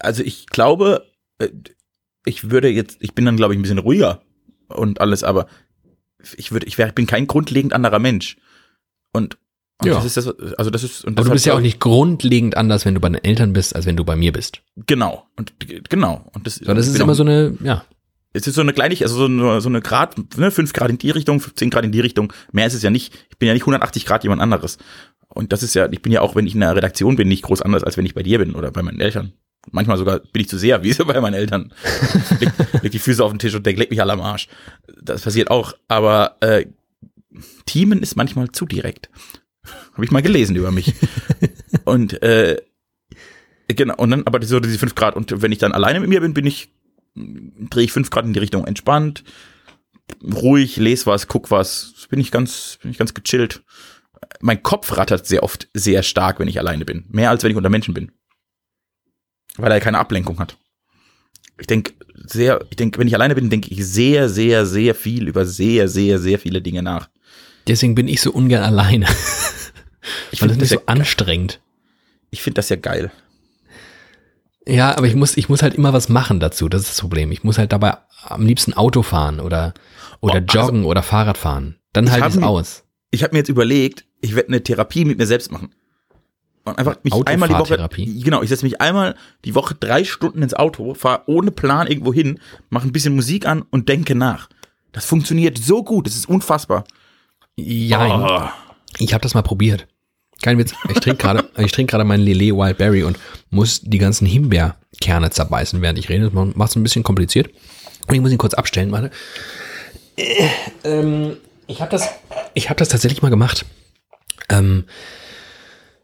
Also ich glaube, äh, ich würde jetzt, ich bin dann glaube ich ein bisschen ruhiger und alles, aber ich würde, ich wär, bin kein grundlegend anderer Mensch. Und, und Ja. das ist das, also das ist, und aber du bist ja auch nicht grundlegend anders, wenn du bei den Eltern bist, als wenn du bei mir bist. Genau. Und genau. Und das, Sondern das ist bin immer so eine, ja, es ist so eine Kleinigkeit, also so eine, so eine Grad, ne, fünf Grad in die Richtung, 10 Grad in die Richtung. Mehr ist es ja nicht. Ich bin ja nicht 180 Grad jemand anderes. Und das ist ja, ich bin ja auch, wenn ich in einer Redaktion bin, nicht groß anders, als wenn ich bei dir bin oder bei meinen Eltern. Manchmal sogar bin ich zu sehr, wie so bei meinen Eltern. leg, leg die Füße auf den Tisch und denk, leck mich alle am Arsch. Das passiert auch. Aber äh, Teamen ist manchmal zu direkt. Habe ich mal gelesen über mich. und äh, genau, und dann aber so diese fünf Grad. Und wenn ich dann alleine mit mir bin, bin ich, drehe ich fünf Grad in die Richtung entspannt, ruhig, lese was, guck was. Bin ich ganz, bin ich ganz gechillt. Mein Kopf rattert sehr oft sehr stark, wenn ich alleine bin. Mehr als wenn ich unter Menschen bin. Weil er keine Ablenkung hat. Ich denke sehr, ich denke, wenn ich alleine bin, denke ich sehr, sehr, sehr viel über sehr, sehr, sehr viele Dinge nach. Deswegen bin ich so ungern alleine. Ich Weil das finde ist das, so ja, anstrengend. ich find das ja geil. Ja, aber ich muss, ich muss halt immer was machen dazu. Das ist das Problem. Ich muss halt dabei am liebsten Auto fahren oder, oder Oh, also- joggen oder Fahrrad fahren. Dann halte ich es aus. Ich habe mir jetzt überlegt, ich werde eine Therapie mit mir selbst machen. Und einfach mich einmal die Woche, genau, ich setze mich einmal die Woche drei Stunden ins Auto, fahre ohne Plan irgendwo hin, mache ein bisschen Musik an und denke nach. Das funktioniert so gut, das ist unfassbar. Ja, Oh. ich habe das mal probiert. Kein Witz. Ich trinke gerade, ich trinke gerade meinen Lillet Wild Berry und muss die ganzen Himbeerkerne zerbeißen, während ich rede. Das macht es ein bisschen kompliziert. Und ich muss ihn kurz abstellen, warte. Äh, ähm, ich habe das, ich habe das tatsächlich mal gemacht. Ähm,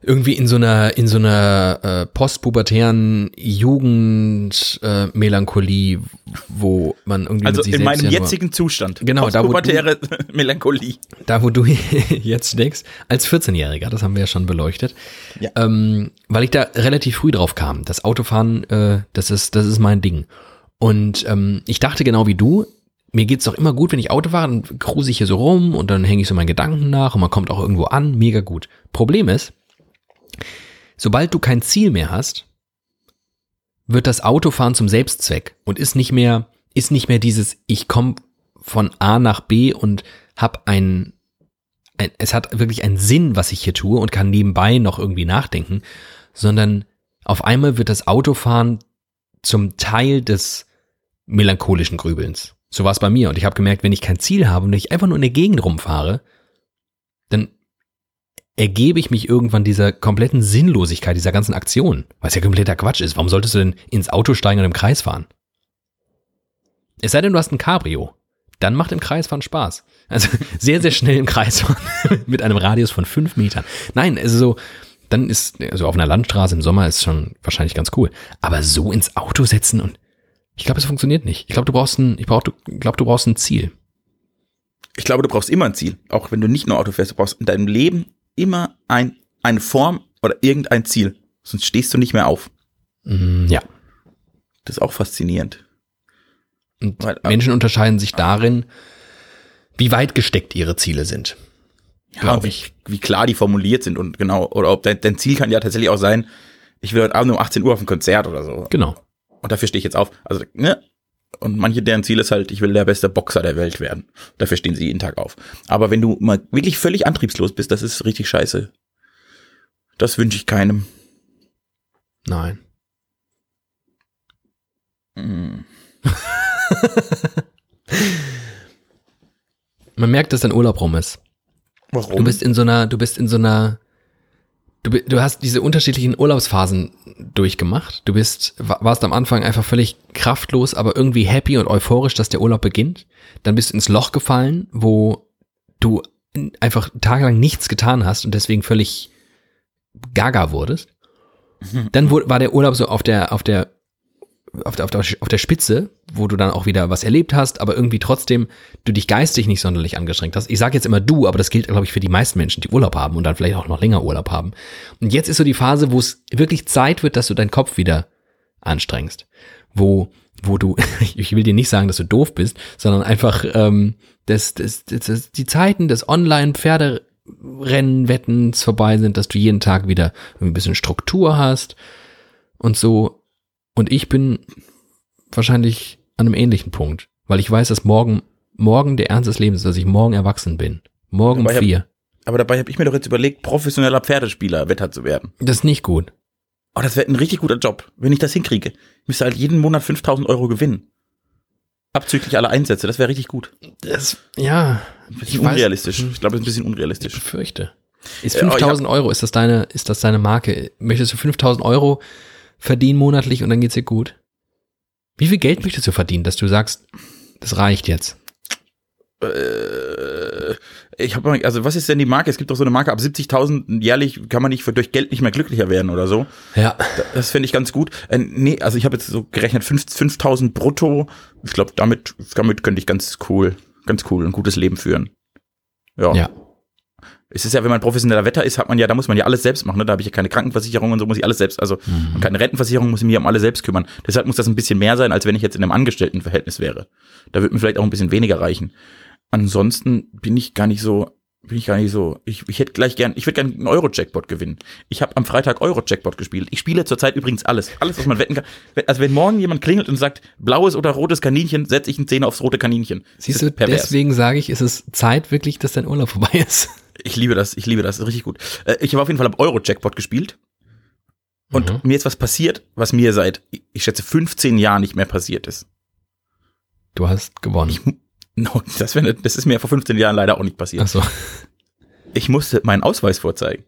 irgendwie in so einer, in so einer äh, postpubertären Jugendmelancholie, äh, wo man irgendwie Also in meinem ja nur- jetzigen Zustand. Genau, da, wo du- Postpubertäre Melancholie. da wo du jetzt steckst, als 14-Jähriger, das haben wir ja schon beleuchtet, Ja. ähm, weil ich da relativ früh drauf kam. Das Autofahren, äh, das ist, das ist mein Ding. Und ähm, ich dachte genau wie du, mir geht's doch immer gut, wenn ich Auto fahre, dann cruise ich hier so rum und dann hänge ich so meinen Gedanken nach und man kommt auch irgendwo an, mega gut. Problem ist, sobald du kein Ziel mehr hast, wird das Autofahren zum Selbstzweck und ist nicht mehr, ist nicht mehr dieses, ich komme von A nach B und hab ein, ein, es hat wirklich einen Sinn, was ich hier tue und kann nebenbei noch irgendwie nachdenken, sondern auf einmal wird das Autofahren zum Teil des melancholischen Grübelns. So war es bei mir und ich habe gemerkt, wenn ich kein Ziel habe und ich einfach nur in der Gegend rumfahre, ergebe ich mich irgendwann dieser kompletten Sinnlosigkeit dieser ganzen Aktion, was ja kompletter Quatsch ist. Warum solltest du denn ins Auto steigen und im Kreis fahren? Es sei denn, du hast ein Cabrio. Dann macht im Kreisfahren Spaß. Also sehr, sehr schnell im Kreis fahren mit einem Radius von fünf Metern. Nein, also so, dann ist, also auf einer Landstraße im Sommer ist schon wahrscheinlich ganz cool. Aber so ins Auto setzen und ich glaube, es funktioniert nicht. Ich glaube, du brauchst ein, ich brauch, du, glaub, du brauchst ein Ziel. Ich glaube, du brauchst immer ein Ziel. Auch wenn du nicht nur Auto fährst, du brauchst in deinem Leben immer ein, eine Form oder irgendein Ziel. Sonst stehst du nicht mehr auf. Mm, ja. Das ist auch faszinierend. Und Weil- Menschen unterscheiden sich darin, wie weit gesteckt ihre Ziele sind. Ja, wie, ich. wie klar die formuliert sind und genau, oder ob dein, dein Ziel kann ja tatsächlich auch sein, ich will heute Abend um 18 Uhr auf ein Konzert oder so. Genau. Und dafür stehe ich jetzt auf. Also, ne? Und manche, deren Ziel ist halt, ich will der beste Boxer der Welt werden. Dafür stehen sie jeden Tag auf. Aber wenn du mal wirklich völlig antriebslos bist, das ist richtig scheiße. Das wünsche ich keinem. Nein. Mm. Man merkt, dass dein Urlaub rum ist. Warum? Du bist in so einer, du bist in so einer, du, du hast diese unterschiedlichen Urlaubsphasen durchgemacht. Du bist, wa- warst am Anfang einfach völlig kraftlos, aber irgendwie happy und euphorisch, dass der Urlaub beginnt. Dann bist du ins Loch gefallen, wo du einfach tagelang nichts getan hast und deswegen völlig gaga wurdest. Dann war der Urlaub so auf der, auf der, auf der, auf der, auf der Spitze, wo du dann auch wieder was erlebt hast, aber irgendwie trotzdem du dich geistig nicht sonderlich angestrengt hast. Ich sage jetzt immer du, aber das gilt, glaube ich, für die meisten Menschen, die Urlaub haben und dann vielleicht auch noch länger Urlaub haben. Und jetzt ist so die Phase, wo es wirklich Zeit wird, dass du deinen Kopf wieder anstrengst. Wo, wo du, ich will dir nicht sagen, dass du doof bist, sondern einfach, ähm, dass, dass, dass, dass die Zeiten des Online-Pferderennwettens vorbei sind, dass du jeden Tag wieder ein bisschen Struktur hast und so. Und ich bin wahrscheinlich an einem ähnlichen Punkt, weil ich weiß, dass morgen, morgen der Ernst des Lebens ist, dass ich morgen erwachsen bin. Morgen Aber ich hab- vier. Aber dabei habe ich mir doch jetzt überlegt, professioneller Pferdespieler Wetter zu werden. Das ist nicht gut. Oh, das wäre ein richtig guter Job, wenn ich das hinkriege. Ich müsste halt jeden Monat 5000 Euro gewinnen. Abzüglich aller Einsätze, das wäre richtig gut. Das, ja, Ein Ich bisschen weiß- unrealistisch. Ich glaube, das ist ein bisschen ich unrealistisch. befürchte. Ist Ja, aber ich 5000 Euro, ist das deine, ist das deine Marke? Möchtest du 5000 Euro verdienen monatlich und dann geht's dir gut? Wie viel Geld möchtest du verdienen, dass du sagst, das reicht jetzt? Äh, ich habe also was ist denn die Marke? Es gibt doch so eine Marke ab 70.000 jährlich kann man nicht für, durch Geld nicht mehr glücklicher werden oder so. Ja. Das finde ich ganz gut. Äh, nee, also ich habe jetzt so gerechnet 5 5000 brutto. Ich glaube, damit damit könnte ich ganz cool, ganz cool ein gutes Leben führen. Ja. Ja. Es ist ja, wenn man professioneller Wetter ist, hat man ja, da muss man ja alles selbst machen. Ne? Da habe ich ja keine Krankenversicherung und so muss ich alles selbst, also und keine Rentenversicherung, muss ich mich um alles selbst kümmern. Deshalb muss das ein bisschen mehr sein, als wenn ich jetzt in einem Angestelltenverhältnis wäre. Da wird mir vielleicht auch ein bisschen weniger reichen. Ansonsten bin ich gar nicht so, bin ich gar nicht so. Ich, ich hätte gleich gern, ich würde gerne einen Euro-Jackpot gewinnen. Ich habe am Freitag Euro-Jackpot gespielt. Ich spiele zurzeit übrigens alles. Alles, was man wetten kann. Also wenn morgen jemand klingelt und sagt, blaues oder rotes Kaninchen, setze ich einen Zehner aufs rote Kaninchen. Siehst du, deswegen sage ich, ist es Zeit wirklich, dass dein Urlaub vorbei ist. Ich liebe das, ich liebe das, richtig gut. Äh, Ich habe auf jeden Fall am Euro-Jackpot gespielt. Und Mhm. mir ist was passiert, was mir seit, ich schätze, 15 Jahren nicht mehr passiert ist. Du hast gewonnen. Ich, no, das, wär, das ist mir vor 15 Jahren leider auch nicht passiert. Ach so. Ich musste meinen Ausweis vorzeigen.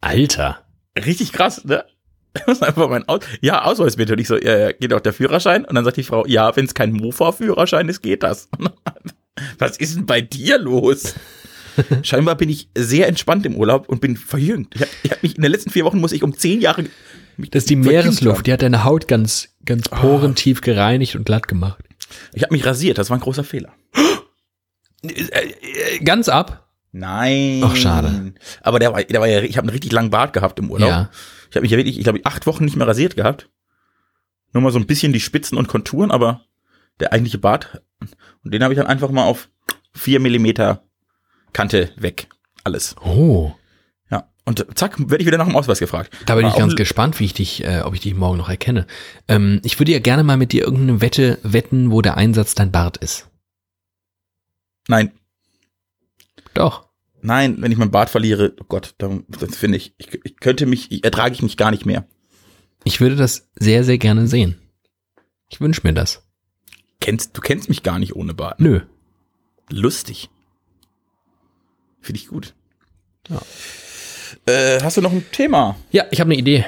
Alter. Richtig krass, ne? Das ist einfach mein Aus ja, Ausweis bitte. Und ich so, ja, ja, geht auch der Führerschein? Und dann sagt die Frau, ja, wenn es kein Mofa-Führerschein ist, geht das. Was ist denn bei dir los? Scheinbar bin ich sehr entspannt im Urlaub und bin verjüngt. Ich hab, ich hab mich in den letzten vier Wochen muss ich um zehn Jahre. Das ist die Meeresluft, haben. die hat deine Haut ganz, ganz porentief gereinigt und glatt gemacht. Ich habe mich rasiert, das war ein großer Fehler. Ganz ab? Nein. Ach, schade. Aber der war, der war ja, ich habe einen richtig langen Bart gehabt im Urlaub. Ja. Ich habe mich ja wirklich, ich glaube, acht Wochen nicht mehr rasiert gehabt. Nur mal so ein bisschen die Spitzen und Konturen, aber der eigentliche Bart, und den habe ich dann einfach mal auf vier Millimeter Kante weg. Alles. Oh. Ja. Und zack, werde ich wieder nach dem Ausweis gefragt. Da bin War ich ganz gespannt, wie ich dich, äh, ob ich dich morgen noch erkenne. Ähm, ich würde ja gerne mal mit dir irgendeine Wette wetten, wo der Einsatz dein Bart ist. Nein, Doch. nein, wenn ich meinen Bart verliere, oh Gott, dann, das finde ich, ich, ich könnte mich, ich, ertrage ich mich gar nicht mehr. Ich würde das sehr, sehr gerne sehen. Ich wünsche mir das. Kennst, du kennst mich gar nicht ohne Bart. Nö. Lustig. Finde ich gut. Ja. Äh, hast du noch ein Thema? Ja, ich habe eine Idee.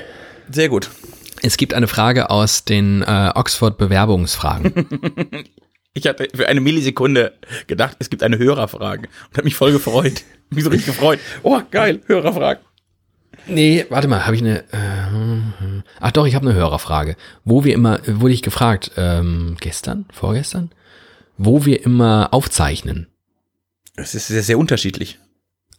Sehr gut. Es gibt eine Frage aus den äh, Oxford-Bewerbungsfragen. Ich hatte für eine Millisekunde gedacht, es gibt eine Hörerfrage und habe mich voll gefreut. Mich so richtig gefreut. Oh, geil, Hörerfragen. nee, warte mal, habe ich eine. Äh, ach doch, ich habe eine Hörerfrage. Wo wir immer, wurde ich gefragt, ähm, gestern, vorgestern, wo wir immer aufzeichnen. Es ist sehr, sehr unterschiedlich.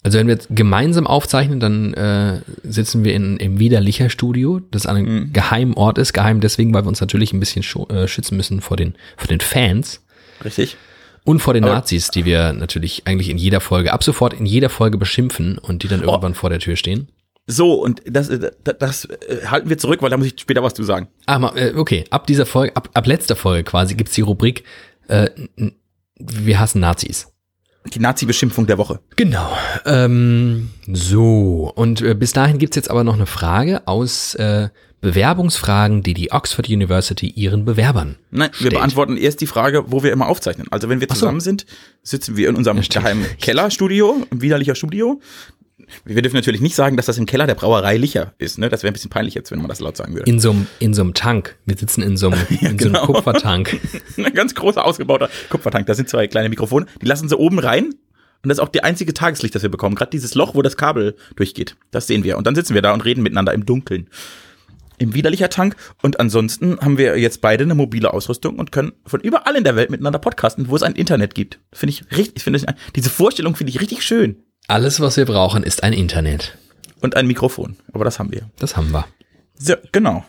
Also wenn wir jetzt gemeinsam aufzeichnen, dann äh, sitzen wir in, im Widerlicher Studio, das an einem Mhm. geheimen Ort ist. Geheim deswegen, weil wir uns natürlich ein bisschen äh, schützen müssen vor den, vor den Fans Richtig? und vor den Aber- Nazis, die wir natürlich eigentlich in jeder Folge, ab sofort in jeder Folge beschimpfen und die dann Oh. irgendwann vor der Tür stehen. So, und das, äh, das, das äh, halten wir zurück, weil da muss ich später was zu sagen. Ah, äh, okay, ab dieser Folge, ab, ab letzter Folge quasi gibt's die Rubrik äh, Wir hassen Nazis. Die Nazi-Beschimpfung der Woche. Genau. Ähm, so, und äh, bis dahin gibt's jetzt aber noch eine Frage aus äh, Bewerbungsfragen, die die Oxford University ihren Bewerbern Nein, wir stellt. beantworten erst die Frage, wo wir immer aufzeichnen. Also wenn wir so. zusammen sind, sitzen wir in unserem stimmt. geheimen Kellerstudio, im widerlicher Studio. Wir dürfen natürlich nicht sagen, dass das im Keller der Brauerei Licher ist. Ne? Das wäre ein bisschen peinlich jetzt, wenn man das laut sagen würde. In so einem in so einem Tank. Wir sitzen in so einem, in so einem genau. Kupfertank. Ein ganz großer, ausgebauter Kupfertank. Da sind zwei kleine Mikrofone. Die lassen sie oben rein. Und das ist auch die einzige Tageslicht, das wir bekommen. Gerade dieses Loch, wo das Kabel durchgeht. Das sehen wir. Und dann sitzen wir da und reden miteinander im Dunkeln. Im widerlicher Tank. Und ansonsten haben wir jetzt beide eine mobile Ausrüstung und können von überall in der Welt miteinander podcasten, wo es ein Internet gibt. Finde ich richtig, finde ich, diese Vorstellung finde ich richtig schön. Alles, was wir brauchen, ist ein Internet. Und ein Mikrofon. Aber das haben wir. Das haben wir. So, genau.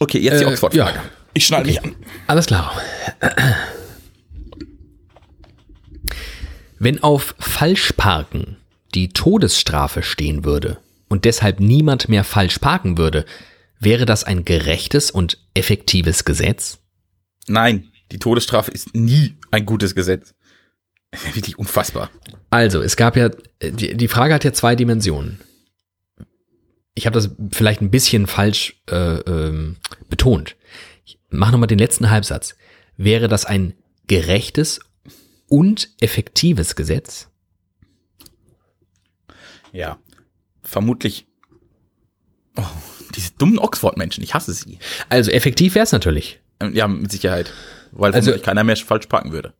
Okay, jetzt die Äh, Oxford-Frage. ja. Ich schnall mich an. Alles klar. Wenn auf Falschparken die Todesstrafe stehen würde und deshalb niemand mehr falsch parken würde, wäre das ein gerechtes und effektives Gesetz? Nein, die Todesstrafe ist nie ein gutes Gesetz. Wirklich unfassbar. Also, es gab ja, die, die Frage hat ja zwei Dimensionen. Ich habe das vielleicht ein bisschen falsch äh, ähm, betont. Ich mach nochmal den letzten Halbsatz. Wäre das ein gerechtes und effektives Gesetz? Ja. Vermutlich. Oh, diese dummen Oxford-Menschen, ich hasse sie. Also effektiv wäre es natürlich. Ähm, Ja, mit Sicherheit. Weil Also- keiner mehr falsch parken würde.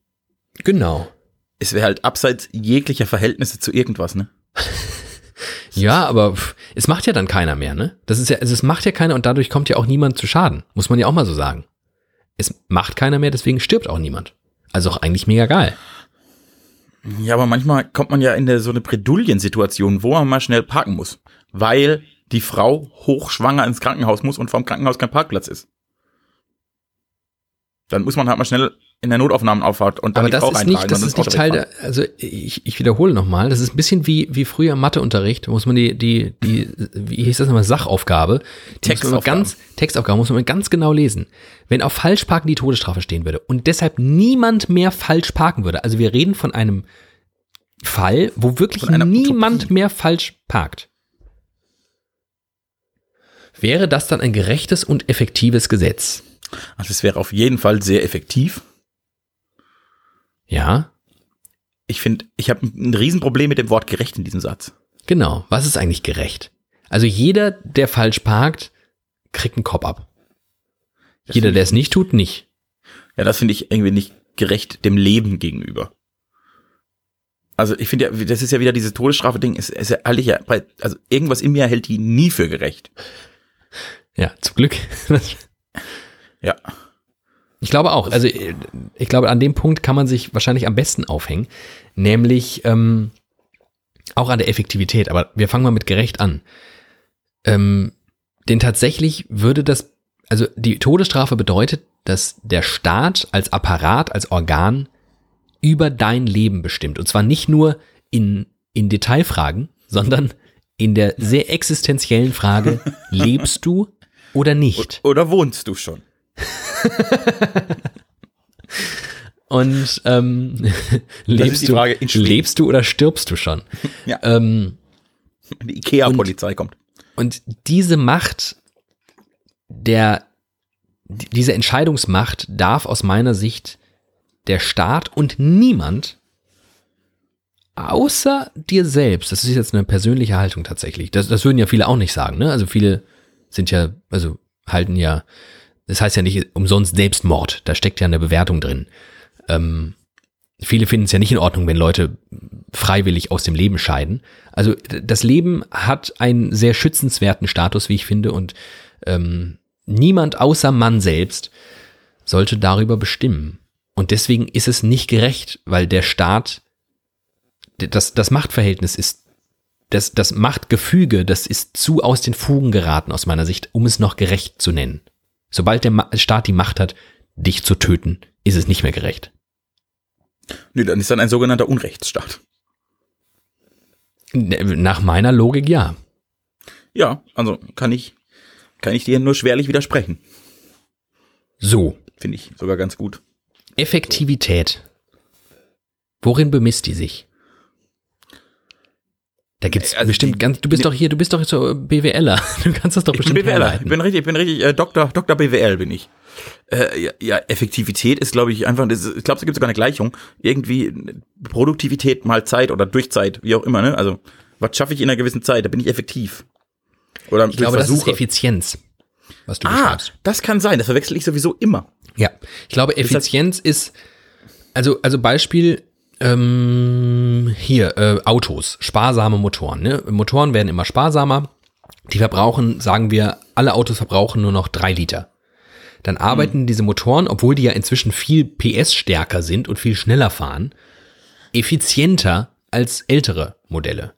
Genau. Es wäre halt abseits jeglicher Verhältnisse zu irgendwas, ne? Ja, aber es macht ja dann keiner mehr, ne? Das ist ja, also es macht ja keiner und dadurch kommt ja auch niemand zu Schaden. Muss man ja auch mal so sagen. Es macht keiner mehr, deswegen stirbt auch niemand. Also auch eigentlich mega geil. Ja, aber manchmal kommt man ja in der, so eine Bredouillensituation, wo man mal schnell parken muss. Weil die Frau hochschwanger ins Krankenhaus muss und vom Krankenhaus kein Parkplatz ist. Dann muss man halt mal schnell in der Notaufnahmenauffahrt und dann Aber das Frau ist nicht, das ist nicht Teil der, also ich, ich wiederhole nochmal, das ist ein bisschen wie, wie früher Matheunterricht, muss man die, die, die, wie hieß das nochmal, Sachaufgabe, die Textaufgaben. ganz, Textaufgabe muss man ganz genau lesen. Wenn auf Falschparken die Todesstrafe stehen würde und deshalb niemand mehr falsch parken würde, also wir reden von einem Fall, wo wirklich niemand Utopie. mehr falsch parkt. Wäre das dann ein gerechtes und effektives Gesetz? Also es wäre auf jeden Fall sehr effektiv. Ja, Ich finde, ich habe ein Riesenproblem mit dem Wort gerecht in diesem Satz. Genau. Was ist eigentlich gerecht? Also jeder, der falsch parkt, kriegt einen Kopf ab. Das Jeder, der ich- es nicht tut, nicht. Ja, das finde ich irgendwie nicht gerecht dem Leben gegenüber. Also ich finde ja, das ist ja wieder diese Todesstrafe-Ding, ist, ist ja eigentlich ja, also irgendwas in mir hält die nie für gerecht. Ja, zum Glück. Ja. Ich glaube auch. Also äh, ich glaube, an dem Punkt kann man sich wahrscheinlich am besten aufhängen, nämlich ähm, auch an der Effektivität. Aber wir fangen mal mit gerecht an. Ähm, denn tatsächlich würde das, also die Todesstrafe bedeutet, dass der Staat als Apparat, als Organ über dein Leben bestimmt. Und zwar nicht nur in, in Detailfragen, sondern in der sehr existenziellen Frage, lebst du oder nicht? Oder wohnst du schon? Und ähm, lebst, du, Frage lebst du oder stirbst du schon? Ja. Ähm, Die Ikea-Polizei kommt. und diese Macht, der, die- diese Entscheidungsmacht darf aus meiner Sicht der Staat und niemand außer dir selbst, das ist jetzt eine persönliche Haltung tatsächlich, das, das würden ja viele auch nicht sagen, ne? Also viele sind ja, also halten ja, das heißt ja nicht umsonst Selbstmord, da steckt ja eine Bewertung drin. Ähm, viele finden es ja nicht in Ordnung, wenn Leute freiwillig aus dem Leben scheiden. Also das Leben hat einen sehr schützenswerten Status, wie ich finde, und ähm, niemand außer man selbst sollte darüber bestimmen. Und deswegen ist es nicht gerecht, weil der Staat, das, das Machtverhältnis ist, das, das Machtgefüge, das ist zu aus den Fugen geraten aus meiner Sicht, um es noch gerecht zu nennen. Sobald der Ma Staat die Macht hat, dich zu töten, ist es nicht mehr gerecht. Nö, dann ist dann ein sogenannter Unrechtsstaat. Nach meiner Logik ja. Ja, also kann ich, kann ich dir nur schwerlich widersprechen. So, Finde ich sogar ganz gut. Effektivität. Worin bemisst die sich? Da gibt's Also bestimmt die- ganz, du bist die- doch hier, du bist doch so BWLer. Du kannst das doch Ich bin bestimmt BWLer. Ich bin richtig, ich bin richtig, äh, Doktor, Doktor BWL bin ich. Äh, ja, ja, Effektivität ist, glaube ich, einfach, das, ist- ich glaube, es gibt sogar eine Gleichung. Irgendwie Produktivität mal Zeit oder durch Zeit, wie auch immer, ne? Also, was schaffe ich in einer gewissen Zeit? Da bin ich effektiv. Oder Ich glaube, das ist Versuche. Effizienz, was du Ah, beschreibst. das kann sein. Das verwechsel ich sowieso immer. Ja, ich glaube, Effizienz ist, also, also Beispiel, ähm, hier, äh, Autos, sparsame Motoren. Ne? Motoren werden immer sparsamer. Die verbrauchen, sagen wir, alle Autos verbrauchen nur noch drei Liter. Dann arbeiten diese Motoren, obwohl die ja inzwischen viel PS stärker sind und viel schneller fahren, effizienter als ältere Modelle.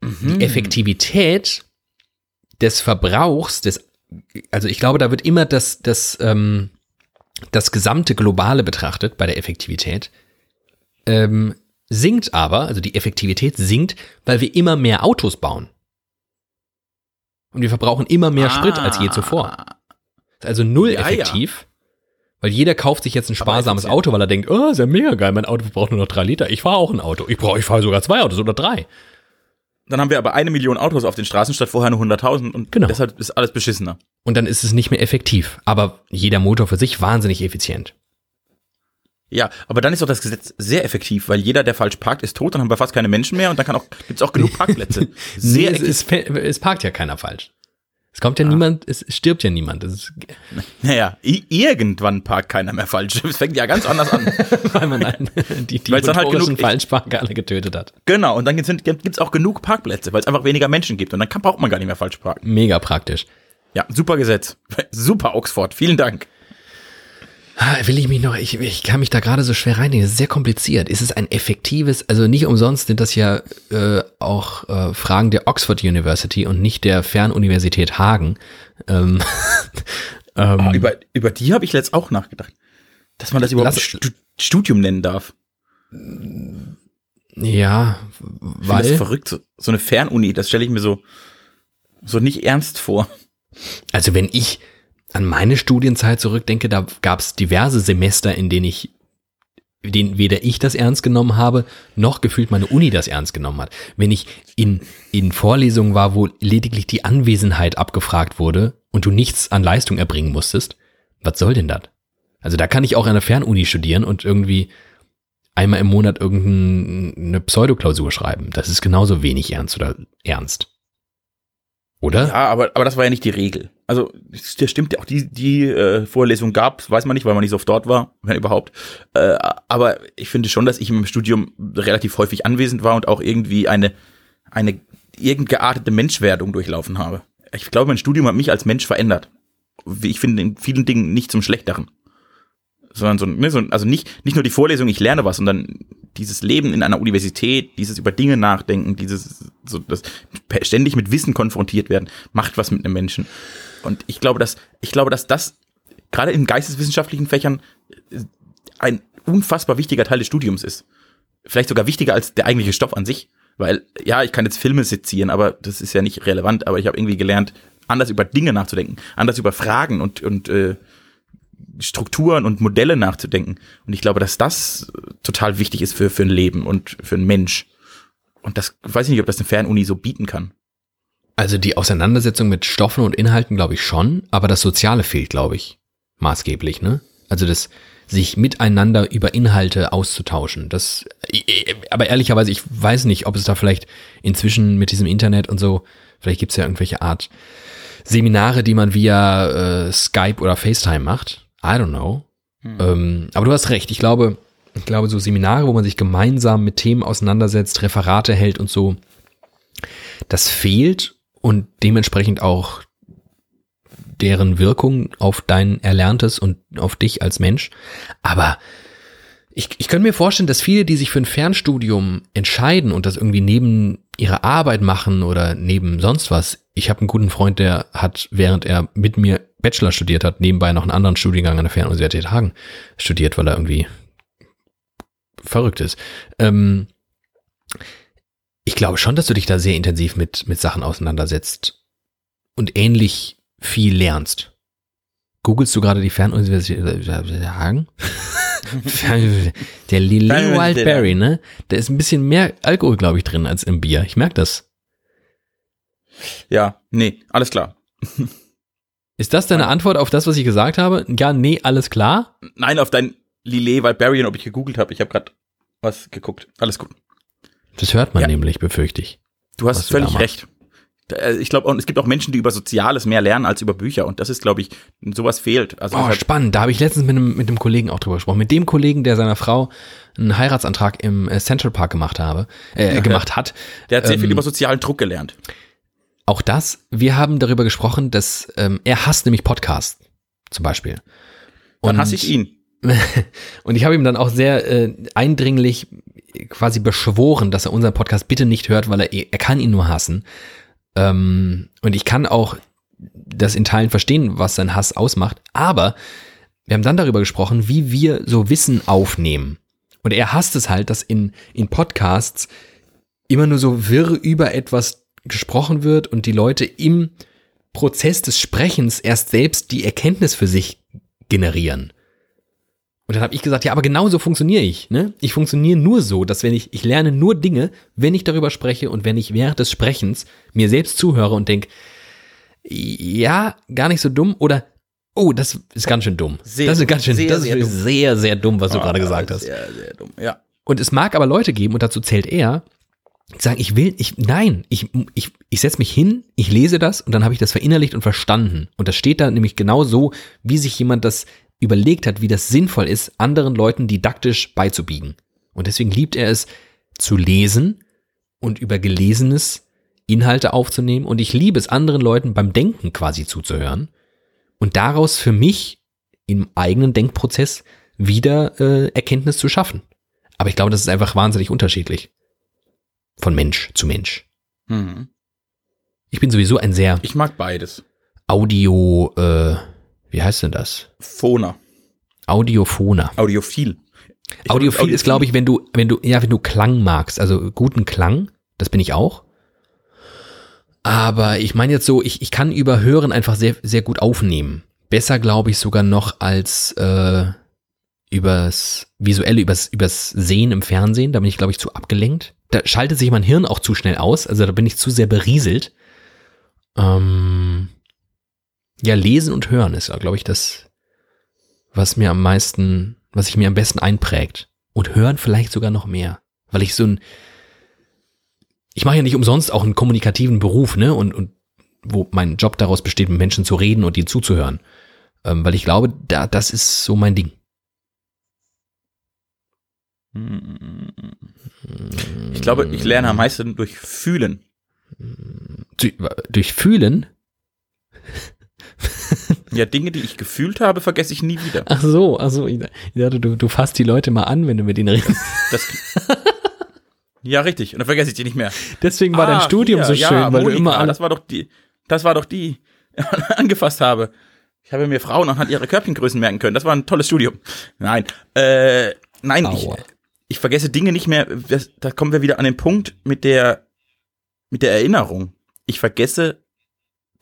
Die Effektivität des Verbrauchs, des, also ich glaube, da wird immer das, das, ähm, das gesamte Globale betrachtet bei der Effektivität, ähm, sinkt aber, also die Effektivität sinkt, weil wir immer mehr Autos bauen. Und wir verbrauchen immer mehr Sprit als je zuvor. Ist also null Ja, effektiv, weil jeder kauft sich jetzt ein sparsames. Auto, weil er denkt, oh, ist ja mega geil, mein Auto verbraucht nur noch drei Liter. Ich fahre auch ein Auto. Ich brauche, ich fahre sogar zwei Autos oder drei. Dann haben wir aber eine Million Autos auf den Straßen statt vorher nur 100.000 und Genau. deshalb ist alles beschissener. Und dann ist es nicht mehr effektiv. Aber jeder Motor für sich wahnsinnig effizient. Ja, aber dann ist doch das Gesetz sehr effektiv, weil jeder, der falsch parkt, ist tot, dann haben wir fast keine Menschen mehr und dann kann auch, gibt's auch genug Parkplätze. Sehr nee, es, es, es parkt ja keiner falsch. Es kommt ja Ah. niemand, es stirbt ja niemand. Naja, irgendwann parkt keiner mehr falsch. Es fängt ja ganz anders an. weil man dann die, die dann halt genug- Falschparker alle getötet hat. genau, und dann gibt's, gibt's auch genug Parkplätze, weil es einfach weniger Menschen gibt und dann kann, braucht man gar nicht mehr falsch parken. Mega praktisch. Ja, super Gesetz. Super Oxford, vielen Dank. Ah, Will ich mich noch, ich, ich kann mich da gerade so schwer reinnehmen. Das ist sehr kompliziert. Ist es ein effektives, also nicht umsonst sind das ja äh, auch äh, Fragen der Oxford University und nicht der Fernuniversität Hagen. Ähm, ähm, Oh, über, über die habe ich letzt auch nachgedacht. Dass man das überhaupt Lass- Stu Studium nennen darf. ja, finde das weil, verrückt. So, so eine Fernuni, das stelle ich mir so, so nicht ernst vor. also wenn ich an meine Studienzeit zurückdenke, da gab es diverse Semester, in denen ich den weder ich das ernst genommen habe, noch gefühlt meine Uni das ernst genommen hat. Wenn ich in, in Vorlesungen war, wo lediglich die Anwesenheit abgefragt wurde und du nichts an Leistung erbringen musstest, was soll denn das? Also da kann ich auch an der Fernuni studieren und irgendwie einmal im Monat irgendeine Pseudoklausur schreiben. Das ist genauso wenig ernst oder ernst. Oder? Ja, aber, aber das war ja nicht die Regel. Also, das stimmt ja auch, die, die äh, Vorlesung gab, weiß man nicht, weil man nicht so oft dort war, wenn überhaupt. Äh, aber ich finde schon, dass ich im Studium relativ häufig anwesend war und auch irgendwie eine, eine irgend geartete Menschwerdung durchlaufen habe. Ich glaube, mein Studium hat mich als Mensch verändert. Ich finde in vielen Dingen nicht zum Schlechteren. Sondern so, ne, so also nicht, nicht nur die Vorlesung, ich lerne was, sondern dieses Leben in einer Universität, dieses über Dinge nachdenken, dieses so das ständig mit Wissen konfrontiert werden, macht was mit einem Menschen. Und ich glaube, dass ich glaube, dass das gerade in geisteswissenschaftlichen Fächern äh, ein unfassbar wichtiger Teil des Studiums ist. Vielleicht sogar wichtiger als der eigentliche Stoff an sich, weil ja, ich kann jetzt Filme sezieren, aber das ist ja nicht relevant, aber ich habe irgendwie gelernt, anders über Dinge nachzudenken, anders über Fragen und und äh, Strukturen und Modelle nachzudenken. Und ich glaube, dass das äh, total wichtig ist für, für ein Leben und für einen Mensch. Und das weiß ich nicht, ob das eine Fernuni so bieten kann. Also die Auseinandersetzung mit Stoffen und Inhalten glaube ich schon, aber das Soziale fehlt, glaube ich, maßgeblich, ne? Also das sich miteinander über Inhalte auszutauschen. Das, äh, aber ehrlicherweise, ich weiß nicht, ob es da vielleicht inzwischen mit diesem Internet und so, vielleicht gibt es ja irgendwelche Art Seminare, die man via äh, Skype oder FaceTime macht. I don't know. Ähm, aber du hast recht. Ich glaube, ich glaube, so Seminare, wo man sich gemeinsam mit Themen auseinandersetzt, Referate hält und so, das fehlt und dementsprechend auch deren Wirkung auf dein Erlerntes und auf dich als Mensch. Aber ich, ich könnte mir vorstellen, dass viele, die sich für ein Fernstudium entscheiden und das irgendwie neben ihrer Arbeit machen oder neben sonst was. Ich habe einen guten Freund, der hat, während er mit mir Bachelor studiert hat, nebenbei noch einen anderen Studiengang an der Fernuniversität Hagen studiert, weil er irgendwie verrückt ist. Ähm, ich glaube schon, dass du dich da sehr intensiv mit, mit Sachen auseinandersetzt und ähnlich viel lernst. Googlest du gerade die Fernuniversität Hagen? Der Lillet Wildberry, ne? Da ist ein bisschen mehr Alkohol, glaube ich, drin als im Bier. Ich merke das. Ja, nee, alles klar. Ist das deine Antwort auf das, was ich gesagt habe? Ja, nee, alles klar? Nein, auf dein Lillet Valbarian, ob ich gegoogelt habe. Ich habe gerade was geguckt. Alles gut. Das hört man Ja. nämlich, befürchte ich. Du hast du völlig machst. recht. Da- Ich glaube, und es gibt auch Menschen, die über Soziales mehr lernen als über Bücher. Und das ist, glaube ich, sowas fehlt. Also Oh, spannend. Da habe ich letztens mit einem, mit einem Kollegen auch drüber gesprochen. Mit dem Kollegen, der seiner Frau einen Heiratsantrag im äh, Central Park gemacht habe, äh, gemacht hat. der hat sehr viel ähm, über sozialen Druck gelernt. Auch das, wir haben darüber gesprochen, dass ähm, er hasst nämlich Podcasts zum Beispiel. Dann Und- hasse ich ihn. Und ich habe ihm dann auch sehr äh, eindringlich quasi beschworen, dass er unseren Podcast bitte nicht hört, weil er, er kann ihn nur hassen. Ähm, und ich kann auch das in Teilen verstehen, was sein Hass ausmacht. Aber wir haben dann darüber gesprochen, wie wir so Wissen aufnehmen. Und er hasst es halt, dass in, in Podcasts immer nur so wirr über etwas gesprochen wird und die Leute im Prozess des Sprechens erst selbst die Erkenntnis für sich generieren. Und dann habe ich gesagt, ja, aber genau so funktioniere ich. Ne? Ich funktioniere nur so, dass wenn ich, ich lerne nur Dinge, wenn ich darüber spreche und wenn ich während des Sprechens mir selbst zuhöre und denke, ja, gar nicht so dumm oder Oh, das ist ganz schön dumm. Sehr das ist ganz schön, Sehr, das ist sehr dumm. sehr, sehr dumm, was du Ah, gerade gesagt hast. Sehr, sehr dumm. Ja. Und es mag aber Leute geben, und dazu zählt er, sagen, ich will, ich, nein, ich, ich, ich setze mich hin, ich lese das und dann habe ich das verinnerlicht und verstanden. Und das steht da nämlich genau so, wie sich jemand das überlegt hat, wie das sinnvoll ist, anderen Leuten didaktisch beizubiegen. Und deswegen liebt er es zu lesen und über Gelesenes Inhalte aufzunehmen. Und ich liebe es, anderen Leuten beim Denken quasi zuzuhören und daraus für mich im eigenen Denkprozess wieder äh, Erkenntnis zu schaffen. Aber ich glaube, das ist einfach wahnsinnig unterschiedlich. Von Mensch zu Mensch. Mhm. Ich bin sowieso ein sehr Ich mag beides. Audio, äh, wie heißt denn das? Phoner. Audiophoner. Audiophil. Ich Audiophil bin ist, glaube ich, wenn du, wenn du, ja, wenn du Klang magst, also guten Klang, das bin ich auch. Aber ich meine jetzt so, ich, ich kann über Hören einfach sehr, sehr gut aufnehmen. Besser, glaube ich, sogar noch als äh, übers visuelle, übers, übers Sehen im Fernsehen. Da bin ich, glaube ich, zu abgelenkt. Da schaltet sich mein Hirn auch zu schnell aus. Also da bin ich zu sehr berieselt. Ähm, ja, lesen und hören ist, glaube ich, das, was mir am meisten, was sich mir am besten einprägt. Und hören vielleicht sogar noch mehr. Weil ich so ein, ich mache ja nicht umsonst auch einen kommunikativen Beruf, ne? Und, und wo mein Job daraus besteht, mit Menschen zu reden und ihnen zuzuhören. Ähm, weil ich glaube, da, das ist so mein Ding. Ich glaube, ich lerne am meisten durch Fühlen. Durch Fühlen. Ja, Dinge, die ich gefühlt habe, vergesse ich nie wieder. Ach so, ach so. Ich dachte, du, du fasst die Leute mal an, wenn du mit ihnen redest. Ja, richtig. Und dann vergesse ich die nicht mehr. Deswegen war dein Ah, Studium hier, so ja, schön, weil Monika, du immer alles. Das war doch die, das war doch die, angefasst habe. Ich habe mir Frauen anhand ihrer Körbchengrößen merken können. Das war ein tolles Studium. Nein, äh, nein, Aua. ich vergesse Dinge nicht mehr. Das, da kommen wir wieder an den Punkt mit der, mit der Erinnerung. Ich vergesse,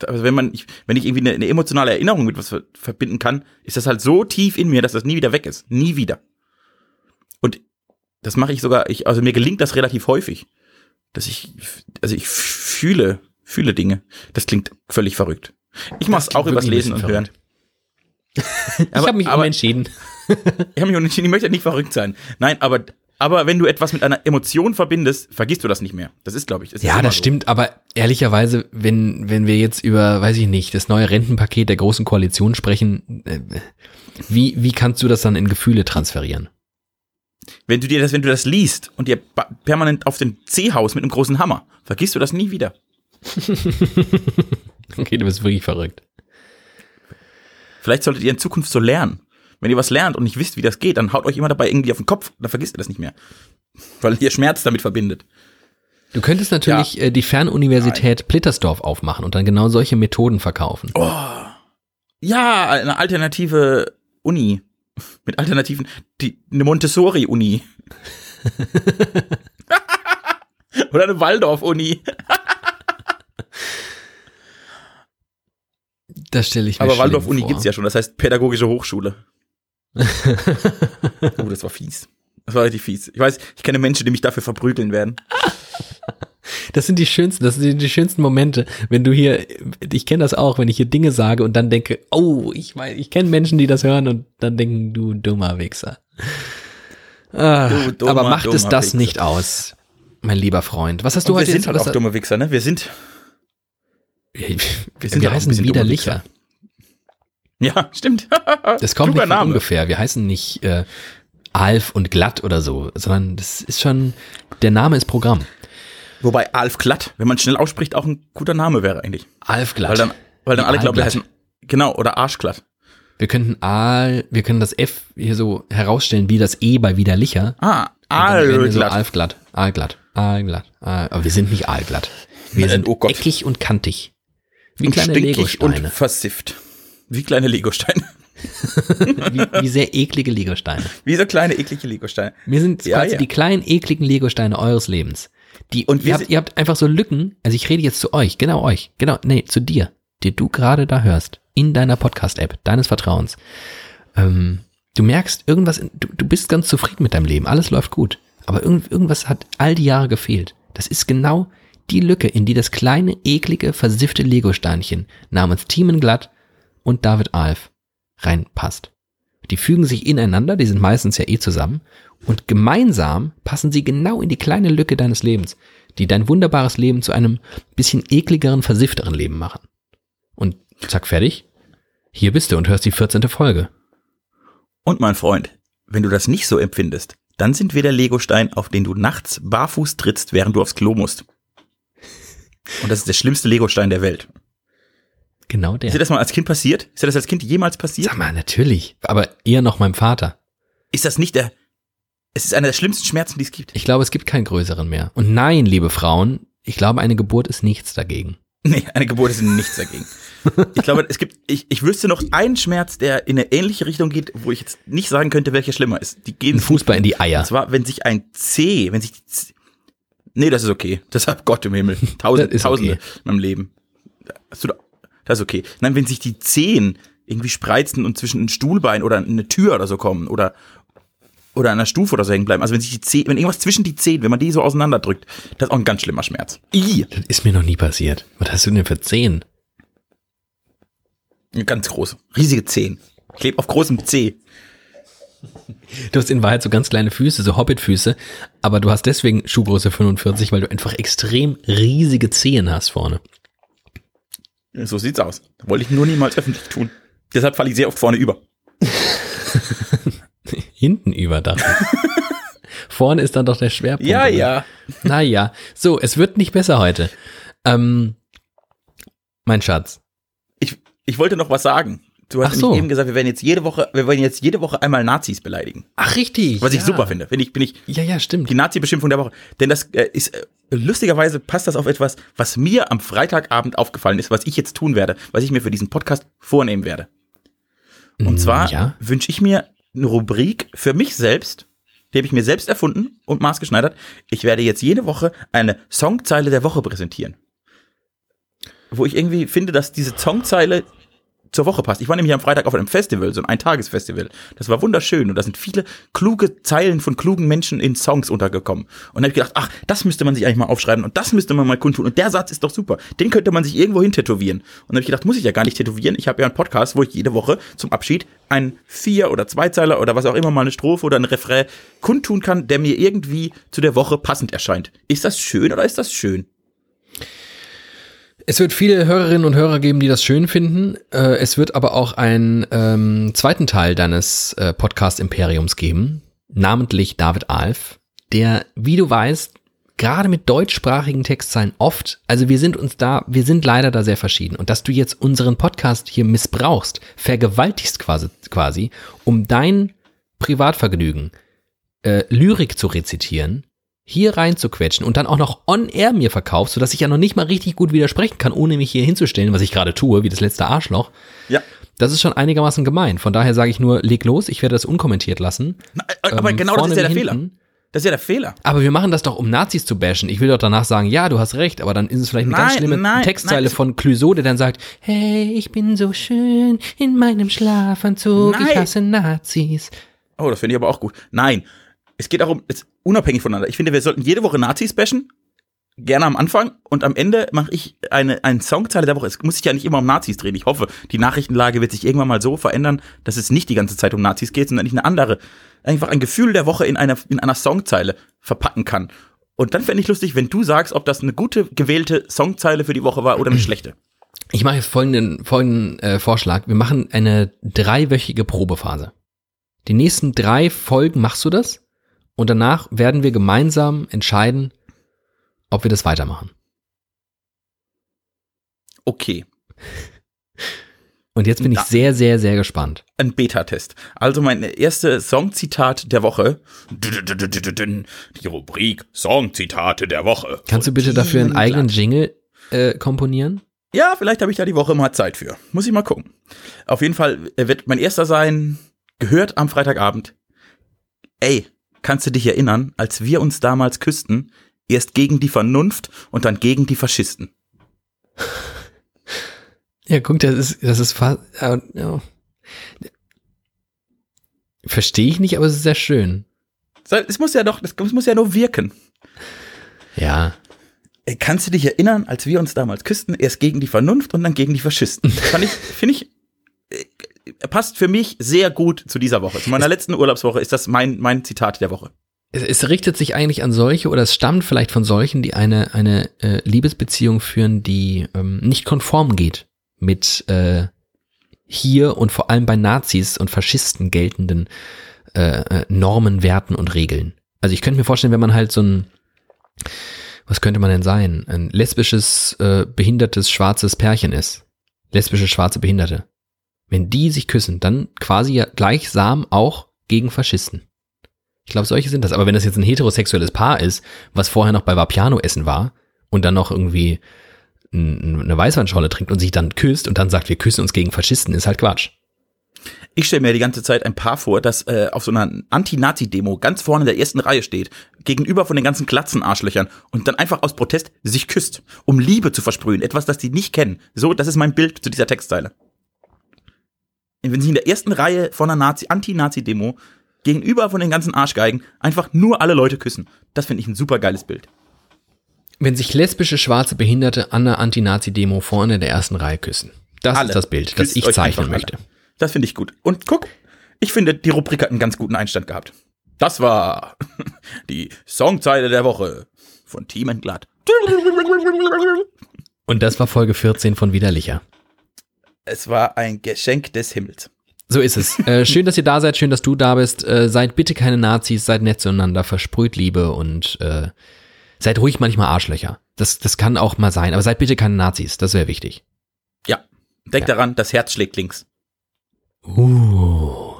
also wenn man, ich, wenn ich irgendwie eine, eine emotionale Erinnerung mit was ver verbinden kann, ist das halt so tief in mir, dass das nie wieder weg ist. Nie wieder. Und das mache ich sogar, ich, also mir gelingt das relativ häufig, dass ich, also ich fühle, fühle Dinge. Das klingt völlig verrückt. Ich mache es auch übers Lesen und bisschen Hören. ich habe mich aber- umentschieden. Umentschieden, ich möchte nicht verrückt sein. Nein, aber, aber wenn du etwas mit einer Emotion verbindest, vergisst du das nicht mehr. Das ist, glaube ich. Das ist Ja, das so. stimmt, aber ehrlicherweise, wenn, wenn wir jetzt über, weiß ich nicht, das neue Rentenpaket der Großen Koalition sprechen, äh, wie, wie kannst du das dann in Gefühle transferieren? Wenn du dir das, wenn du das liest und dir permanent auf den C haust mit einem großen Hammer, vergisst du das nie wieder. Okay, du bist wirklich verrückt. Vielleicht solltet ihr in Zukunft so lernen. Wenn ihr was lernt und nicht wisst, wie das geht, dann haut euch immer dabei irgendwie auf den Kopf, dann vergisst ihr das nicht mehr. Weil ihr Schmerz damit verbindet. Du könntest natürlich äh, die Fernuniversität Plittersdorf aufmachen und dann genau solche Methoden verkaufen. Ja, eine alternative Uni. Mit alternativen, die, eine Montessori-Uni. Oder eine Waldorf-Uni. Das stelle ich mir Aber Waldorf-Uni vor. gibt's ja schon, das heißt Pädagogische Hochschule. oh, das war fies. Das war richtig fies. Ich weiß, ich kenne Menschen, die mich dafür verprügeln werden. Das sind die schönsten, das sind die schönsten Momente, wenn du hier, ich kenne das auch, wenn ich hier Dinge sage und dann denke, oh, ich weiß, ich kenne Menschen, die das hören und dann denken, du dummer Wichser. Ah, Du dummer, aber macht es das Wichser. nicht aus, mein lieber Freund. Was hast du Und wir heute sind jetzt? halt auch dumme Wichser, ne? Wir sind, wir, sind wir auch ein heißen bisschen wieder dumme Licher. Ja, stimmt. Das kommt Kluger nicht von ungefähr. Wir heißen nicht äh, Alf und Glatt oder so, sondern das ist schon, der Name ist Programm. Wobei Alf Glatt, wenn man schnell ausspricht, auch ein guter Name wäre eigentlich. Alf Glatt. Weil dann, weil dann alle glauben, wir Aalglatt. heißen, genau, oder Arschglatt. Wir könnten Aal, wir können das F hier so herausstellen, wie das E bei widerlicher. Ah, wir so Aalglatt. Alfglatt, Aalglatt, Aalglatt. Aal, aber wir sind nicht Aalglatt. Wir sind oh eckig und kantig. Wie Und kleine stinkig und versifft. Wie kleine Legosteine. Wie, wie sehr eklige Legosteine. Wie so kleine, eklige Legosteine. Wir sind Ja, quasi ja. die kleinen, ekligen Legosteine eures Lebens. Die, Und ihr, habt, ihr habt einfach so Lücken. Also ich rede jetzt zu euch, genau euch, genau, nee, zu dir, die du gerade da hörst, in deiner Podcast-App, deines Vertrauens. Ähm, du merkst, irgendwas, du, du bist ganz zufrieden mit deinem Leben, alles läuft gut. Aber irgend, irgendwas hat all die Jahre gefehlt. Das ist genau die Lücke, in die das kleine, eklige, versiffte Lego-Steinchen namens Thiemenglatt und David Alf reinpasst. Die fügen sich ineinander, die sind meistens ja eh zusammen, und gemeinsam passen sie genau in die kleine Lücke deines Lebens, die dein wunderbares Leben zu einem bisschen ekligeren, versiffteren Leben machen. Und zack, fertig. Hier bist du und hörst die 14. Folge. Und mein Freund, wenn du das nicht so empfindest, dann sind wir der Legostein, auf den du nachts barfuß trittst, während du aufs Klo musst. Und das ist der schlimmste Legostein der Welt. Genau der. Ist dir das mal als Kind passiert? Ist dir das als Kind jemals passiert? Sag mal, natürlich. Aber eher noch meinem Vater. Ist das nicht der, es ist einer der schlimmsten Schmerzen, die es gibt. Ich glaube, es gibt keinen größeren mehr. Und nein, liebe Frauen, ich glaube, eine Geburt ist nichts dagegen. Nee, eine Geburt ist nichts dagegen. Ich glaube, es gibt, ich, ich wüsste noch einen Schmerz, der in eine ähnliche Richtung geht, wo ich jetzt nicht sagen könnte, welcher schlimmer ist. Die gehen Ein Fußball in die Eier. Und zwar, wenn sich ein C, wenn sich die Z Nee, das ist okay. Das hat Gott im Himmel. Tausend, Tausende okay. in meinem Leben. Hast du da, das ist okay. Nein, wenn sich die Zehen irgendwie spreizen und zwischen ein Stuhlbein oder eine Tür oder so kommen oder oder an einer Stufe oder so hängen bleiben. Also wenn sich die Zehen, wenn irgendwas zwischen die Zehen, wenn man die so auseinanderdrückt, das ist auch ein ganz schlimmer Schmerz. I. Das ist mir noch nie passiert. Was hast du denn für Zehen? Ganz groß. Riesige Zehen. Kleb auf großem C. Du hast in Wahrheit so ganz kleine Füße, so Hobbitfüße, aber du hast deswegen Schuhgröße 45, weil du einfach extrem riesige Zehen hast vorne. So sieht's aus. Wollte ich nur niemals öffentlich tun. Deshalb falle ich sehr oft vorne über. Hinten überdacht. vorne ist dann doch der Schwerpunkt. Ja, oder? ja. Naja, so, es wird nicht besser heute. Ähm, mein Schatz. Ich, ich wollte noch was sagen. Du hast so. eben gesagt, wir werden jetzt jede Woche, wir wollen jetzt jede Woche einmal Nazis beleidigen. Ach, richtig. Was ich ja. super finde. Finde ich, bin ich Ja, ja, stimmt. die Nazi-Beschimpfung der Woche. Denn das äh, ist, äh, lustigerweise passt das auf etwas, was mir am Freitagabend aufgefallen ist, was ich jetzt tun werde, was ich mir für diesen Podcast vornehmen werde. Und Mm, zwar ja. wünsche ich mir eine Rubrik für mich selbst, die habe ich mir selbst erfunden und maßgeschneidert. Ich werde jetzt jede Woche eine Songzeile der Woche präsentieren. Wo ich irgendwie finde, dass diese Songzeile zur Woche passt. Ich war nämlich am Freitag auf einem Festival, so ein Eintagesfestival. Das war wunderschön und da sind viele kluge Zeilen von klugen Menschen in Songs untergekommen. Und da habe ich gedacht, ach, das müsste man sich eigentlich mal aufschreiben und das müsste man mal kundtun und der Satz ist doch super. Den könnte man sich irgendwo hin tätowieren. Und dann habe ich gedacht, muss ich ja gar nicht tätowieren. Ich habe ja einen Podcast, wo ich jede Woche zum Abschied einen Vier- oder Zweizeiler oder was auch immer mal eine Strophe oder ein Refrain kundtun kann, der mir irgendwie zu der Woche passend erscheint. Ist das schön oder ist das schön? Es wird viele Hörerinnen und Hörer geben, die das schön finden. Äh, es wird aber auch einen ähm, zweiten Teil deines äh, Podcast-Imperiums geben, namentlich David Alf, der, wie du weißt, gerade mit deutschsprachigen Textzeilen oft, also wir sind uns da, wir sind leider da sehr verschieden. Und dass du jetzt unseren Podcast hier missbrauchst, vergewaltigst quasi, quasi um dein Privatvergnügen äh, Lyrik zu rezitieren, hier reinzuquetschen und dann auch noch on air mir verkaufst, sodass ich ja noch nicht mal richtig gut widersprechen kann, ohne mich hier hinzustellen, was ich gerade tue, wie das letzte Arschloch. Ja. Das ist schon einigermaßen gemein. Von daher sage ich nur, leg los, ich werde das unkommentiert lassen. Na, aber Ähm, genau das ist ja der wie Fehler. hinten. Das ist ja der Fehler. Aber wir machen das doch, um Nazis zu bashen. Ich will doch danach sagen, ja, du hast recht, aber dann ist es vielleicht eine ganz Nein, schlimme nein, Textzeile nein, von Clouseau, der dann sagt, hey, ich bin so schön in meinem Schlafanzug, ich hasse Nazis. Oh, das finde ich aber auch gut. Nein, es geht darum, es ist unabhängig voneinander. Ich finde, wir sollten jede Woche Nazis bashen. Gerne am Anfang und am Ende mache ich eine, eine Songzeile der Woche. Es muss sich ja nicht immer um Nazis drehen. Ich hoffe, die Nachrichtenlage wird sich irgendwann mal so verändern, dass es nicht die ganze Zeit um Nazis geht, sondern ich eine andere, einfach ein Gefühl der Woche in einer, in einer Songzeile verpacken kann. Und dann fände ich lustig, wenn du sagst, ob das eine gute gewählte Songzeile für die Woche war oder eine schlechte. Ich mache jetzt folgenden, folgenden äh, Vorschlag. Wir machen eine dreiwöchige Probephase. Die nächsten drei Folgen machst du das und danach werden wir gemeinsam entscheiden, ob wir das weitermachen. Okay. Und jetzt bin ich sehr, sehr, sehr gespannt. ein Beta-Test. Also mein erste Songzitat der Woche. Die Rubrik Songzitate der Woche. Kannst du bitte dafür einen eigenen Jingle äh, komponieren? Ja, vielleicht habe ich da die Woche mal Zeit für. Muss ich mal gucken. Auf jeden Fall wird mein erster sein, gehört am Freitagabend. Ey, kannst du dich erinnern, als wir uns damals küssten, erst gegen die Vernunft und dann gegen die Faschisten? Ja, guck, das ist, das ist fast, äh, ja. Verstehe ich nicht, aber es ist sehr schön. Es muss ja doch, es muss ja nur wirken. Ja. Kannst du dich erinnern, als wir uns damals küssten, erst gegen die Vernunft und dann gegen die Faschisten? Fand ich, finde ich, passt für mich sehr gut zu dieser Woche. Zu meiner letzten Urlaubswoche ist das mein, mein Zitat der Woche. Es, es richtet sich eigentlich an solche oder es stammt vielleicht von solchen, die eine, eine äh, Liebesbeziehung führen, die ähm, nicht konform geht mit äh, hier und vor allem bei Nazis und Faschisten geltenden äh, äh, Normen, Werten und Regeln. Also ich könnte mir vorstellen, wenn man halt so ein, was könnte man denn sein, ein lesbisches, äh, behindertes, schwarzes Pärchen ist, lesbische, schwarze Behinderte, wenn die sich küssen, dann quasi ja gleichsam auch gegen Faschisten. Ich glaube, solche sind das. Aber wenn das jetzt ein heterosexuelles Paar ist, was vorher noch bei Vapiano essen war und dann noch irgendwie eine Weißweinschorle trinkt und sich dann küsst und dann sagt, wir küssen uns gegen Faschisten, ist halt Quatsch. Ich stelle mir die ganze Zeit ein Paar vor, das äh, auf so einer Anti-Nazi-Demo ganz vorne in der ersten Reihe steht, gegenüber von den ganzen Klatzenarschlöchern und dann einfach aus Protest sich küsst, um Liebe zu versprühen, etwas, das die nicht kennen. So, das ist mein Bild zu dieser Textzeile. Wenn sie in der ersten Reihe von einer Nazi Anti-Nazi-Demo gegenüber von den ganzen Arschgeigen einfach nur alle Leute küssen. Das finde ich ein super geiles Bild. Wenn sich lesbische schwarze Behinderte an einer Anti-Nazi-Demo vorne in der ersten Reihe küssen. Das Alle. ist das Bild, das Küsst ich euch zeichnen möchte. Das finde ich gut. Und guck, ich finde, die Rubrik hat einen ganz guten Einstand gehabt. Das war die Songzeile der Woche von Team Glatt. Und das war Folge 14 von Widerlicher. Es war ein Geschenk des Himmels. So ist es. Äh, schön, dass ihr da seid, schön, dass du da bist. Äh, seid bitte keine Nazis, seid nett zueinander, versprüht Liebe und äh, seid ruhig manchmal Arschlöcher. Das, das kann auch mal sein, aber seid bitte keine Nazis, das wäre wichtig. Ja. Denk daran, das Herz schlägt links. Uh,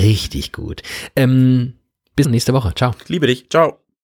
richtig gut. Ähm, bis nächste Woche. Ciao. Ich liebe dich. Ciao.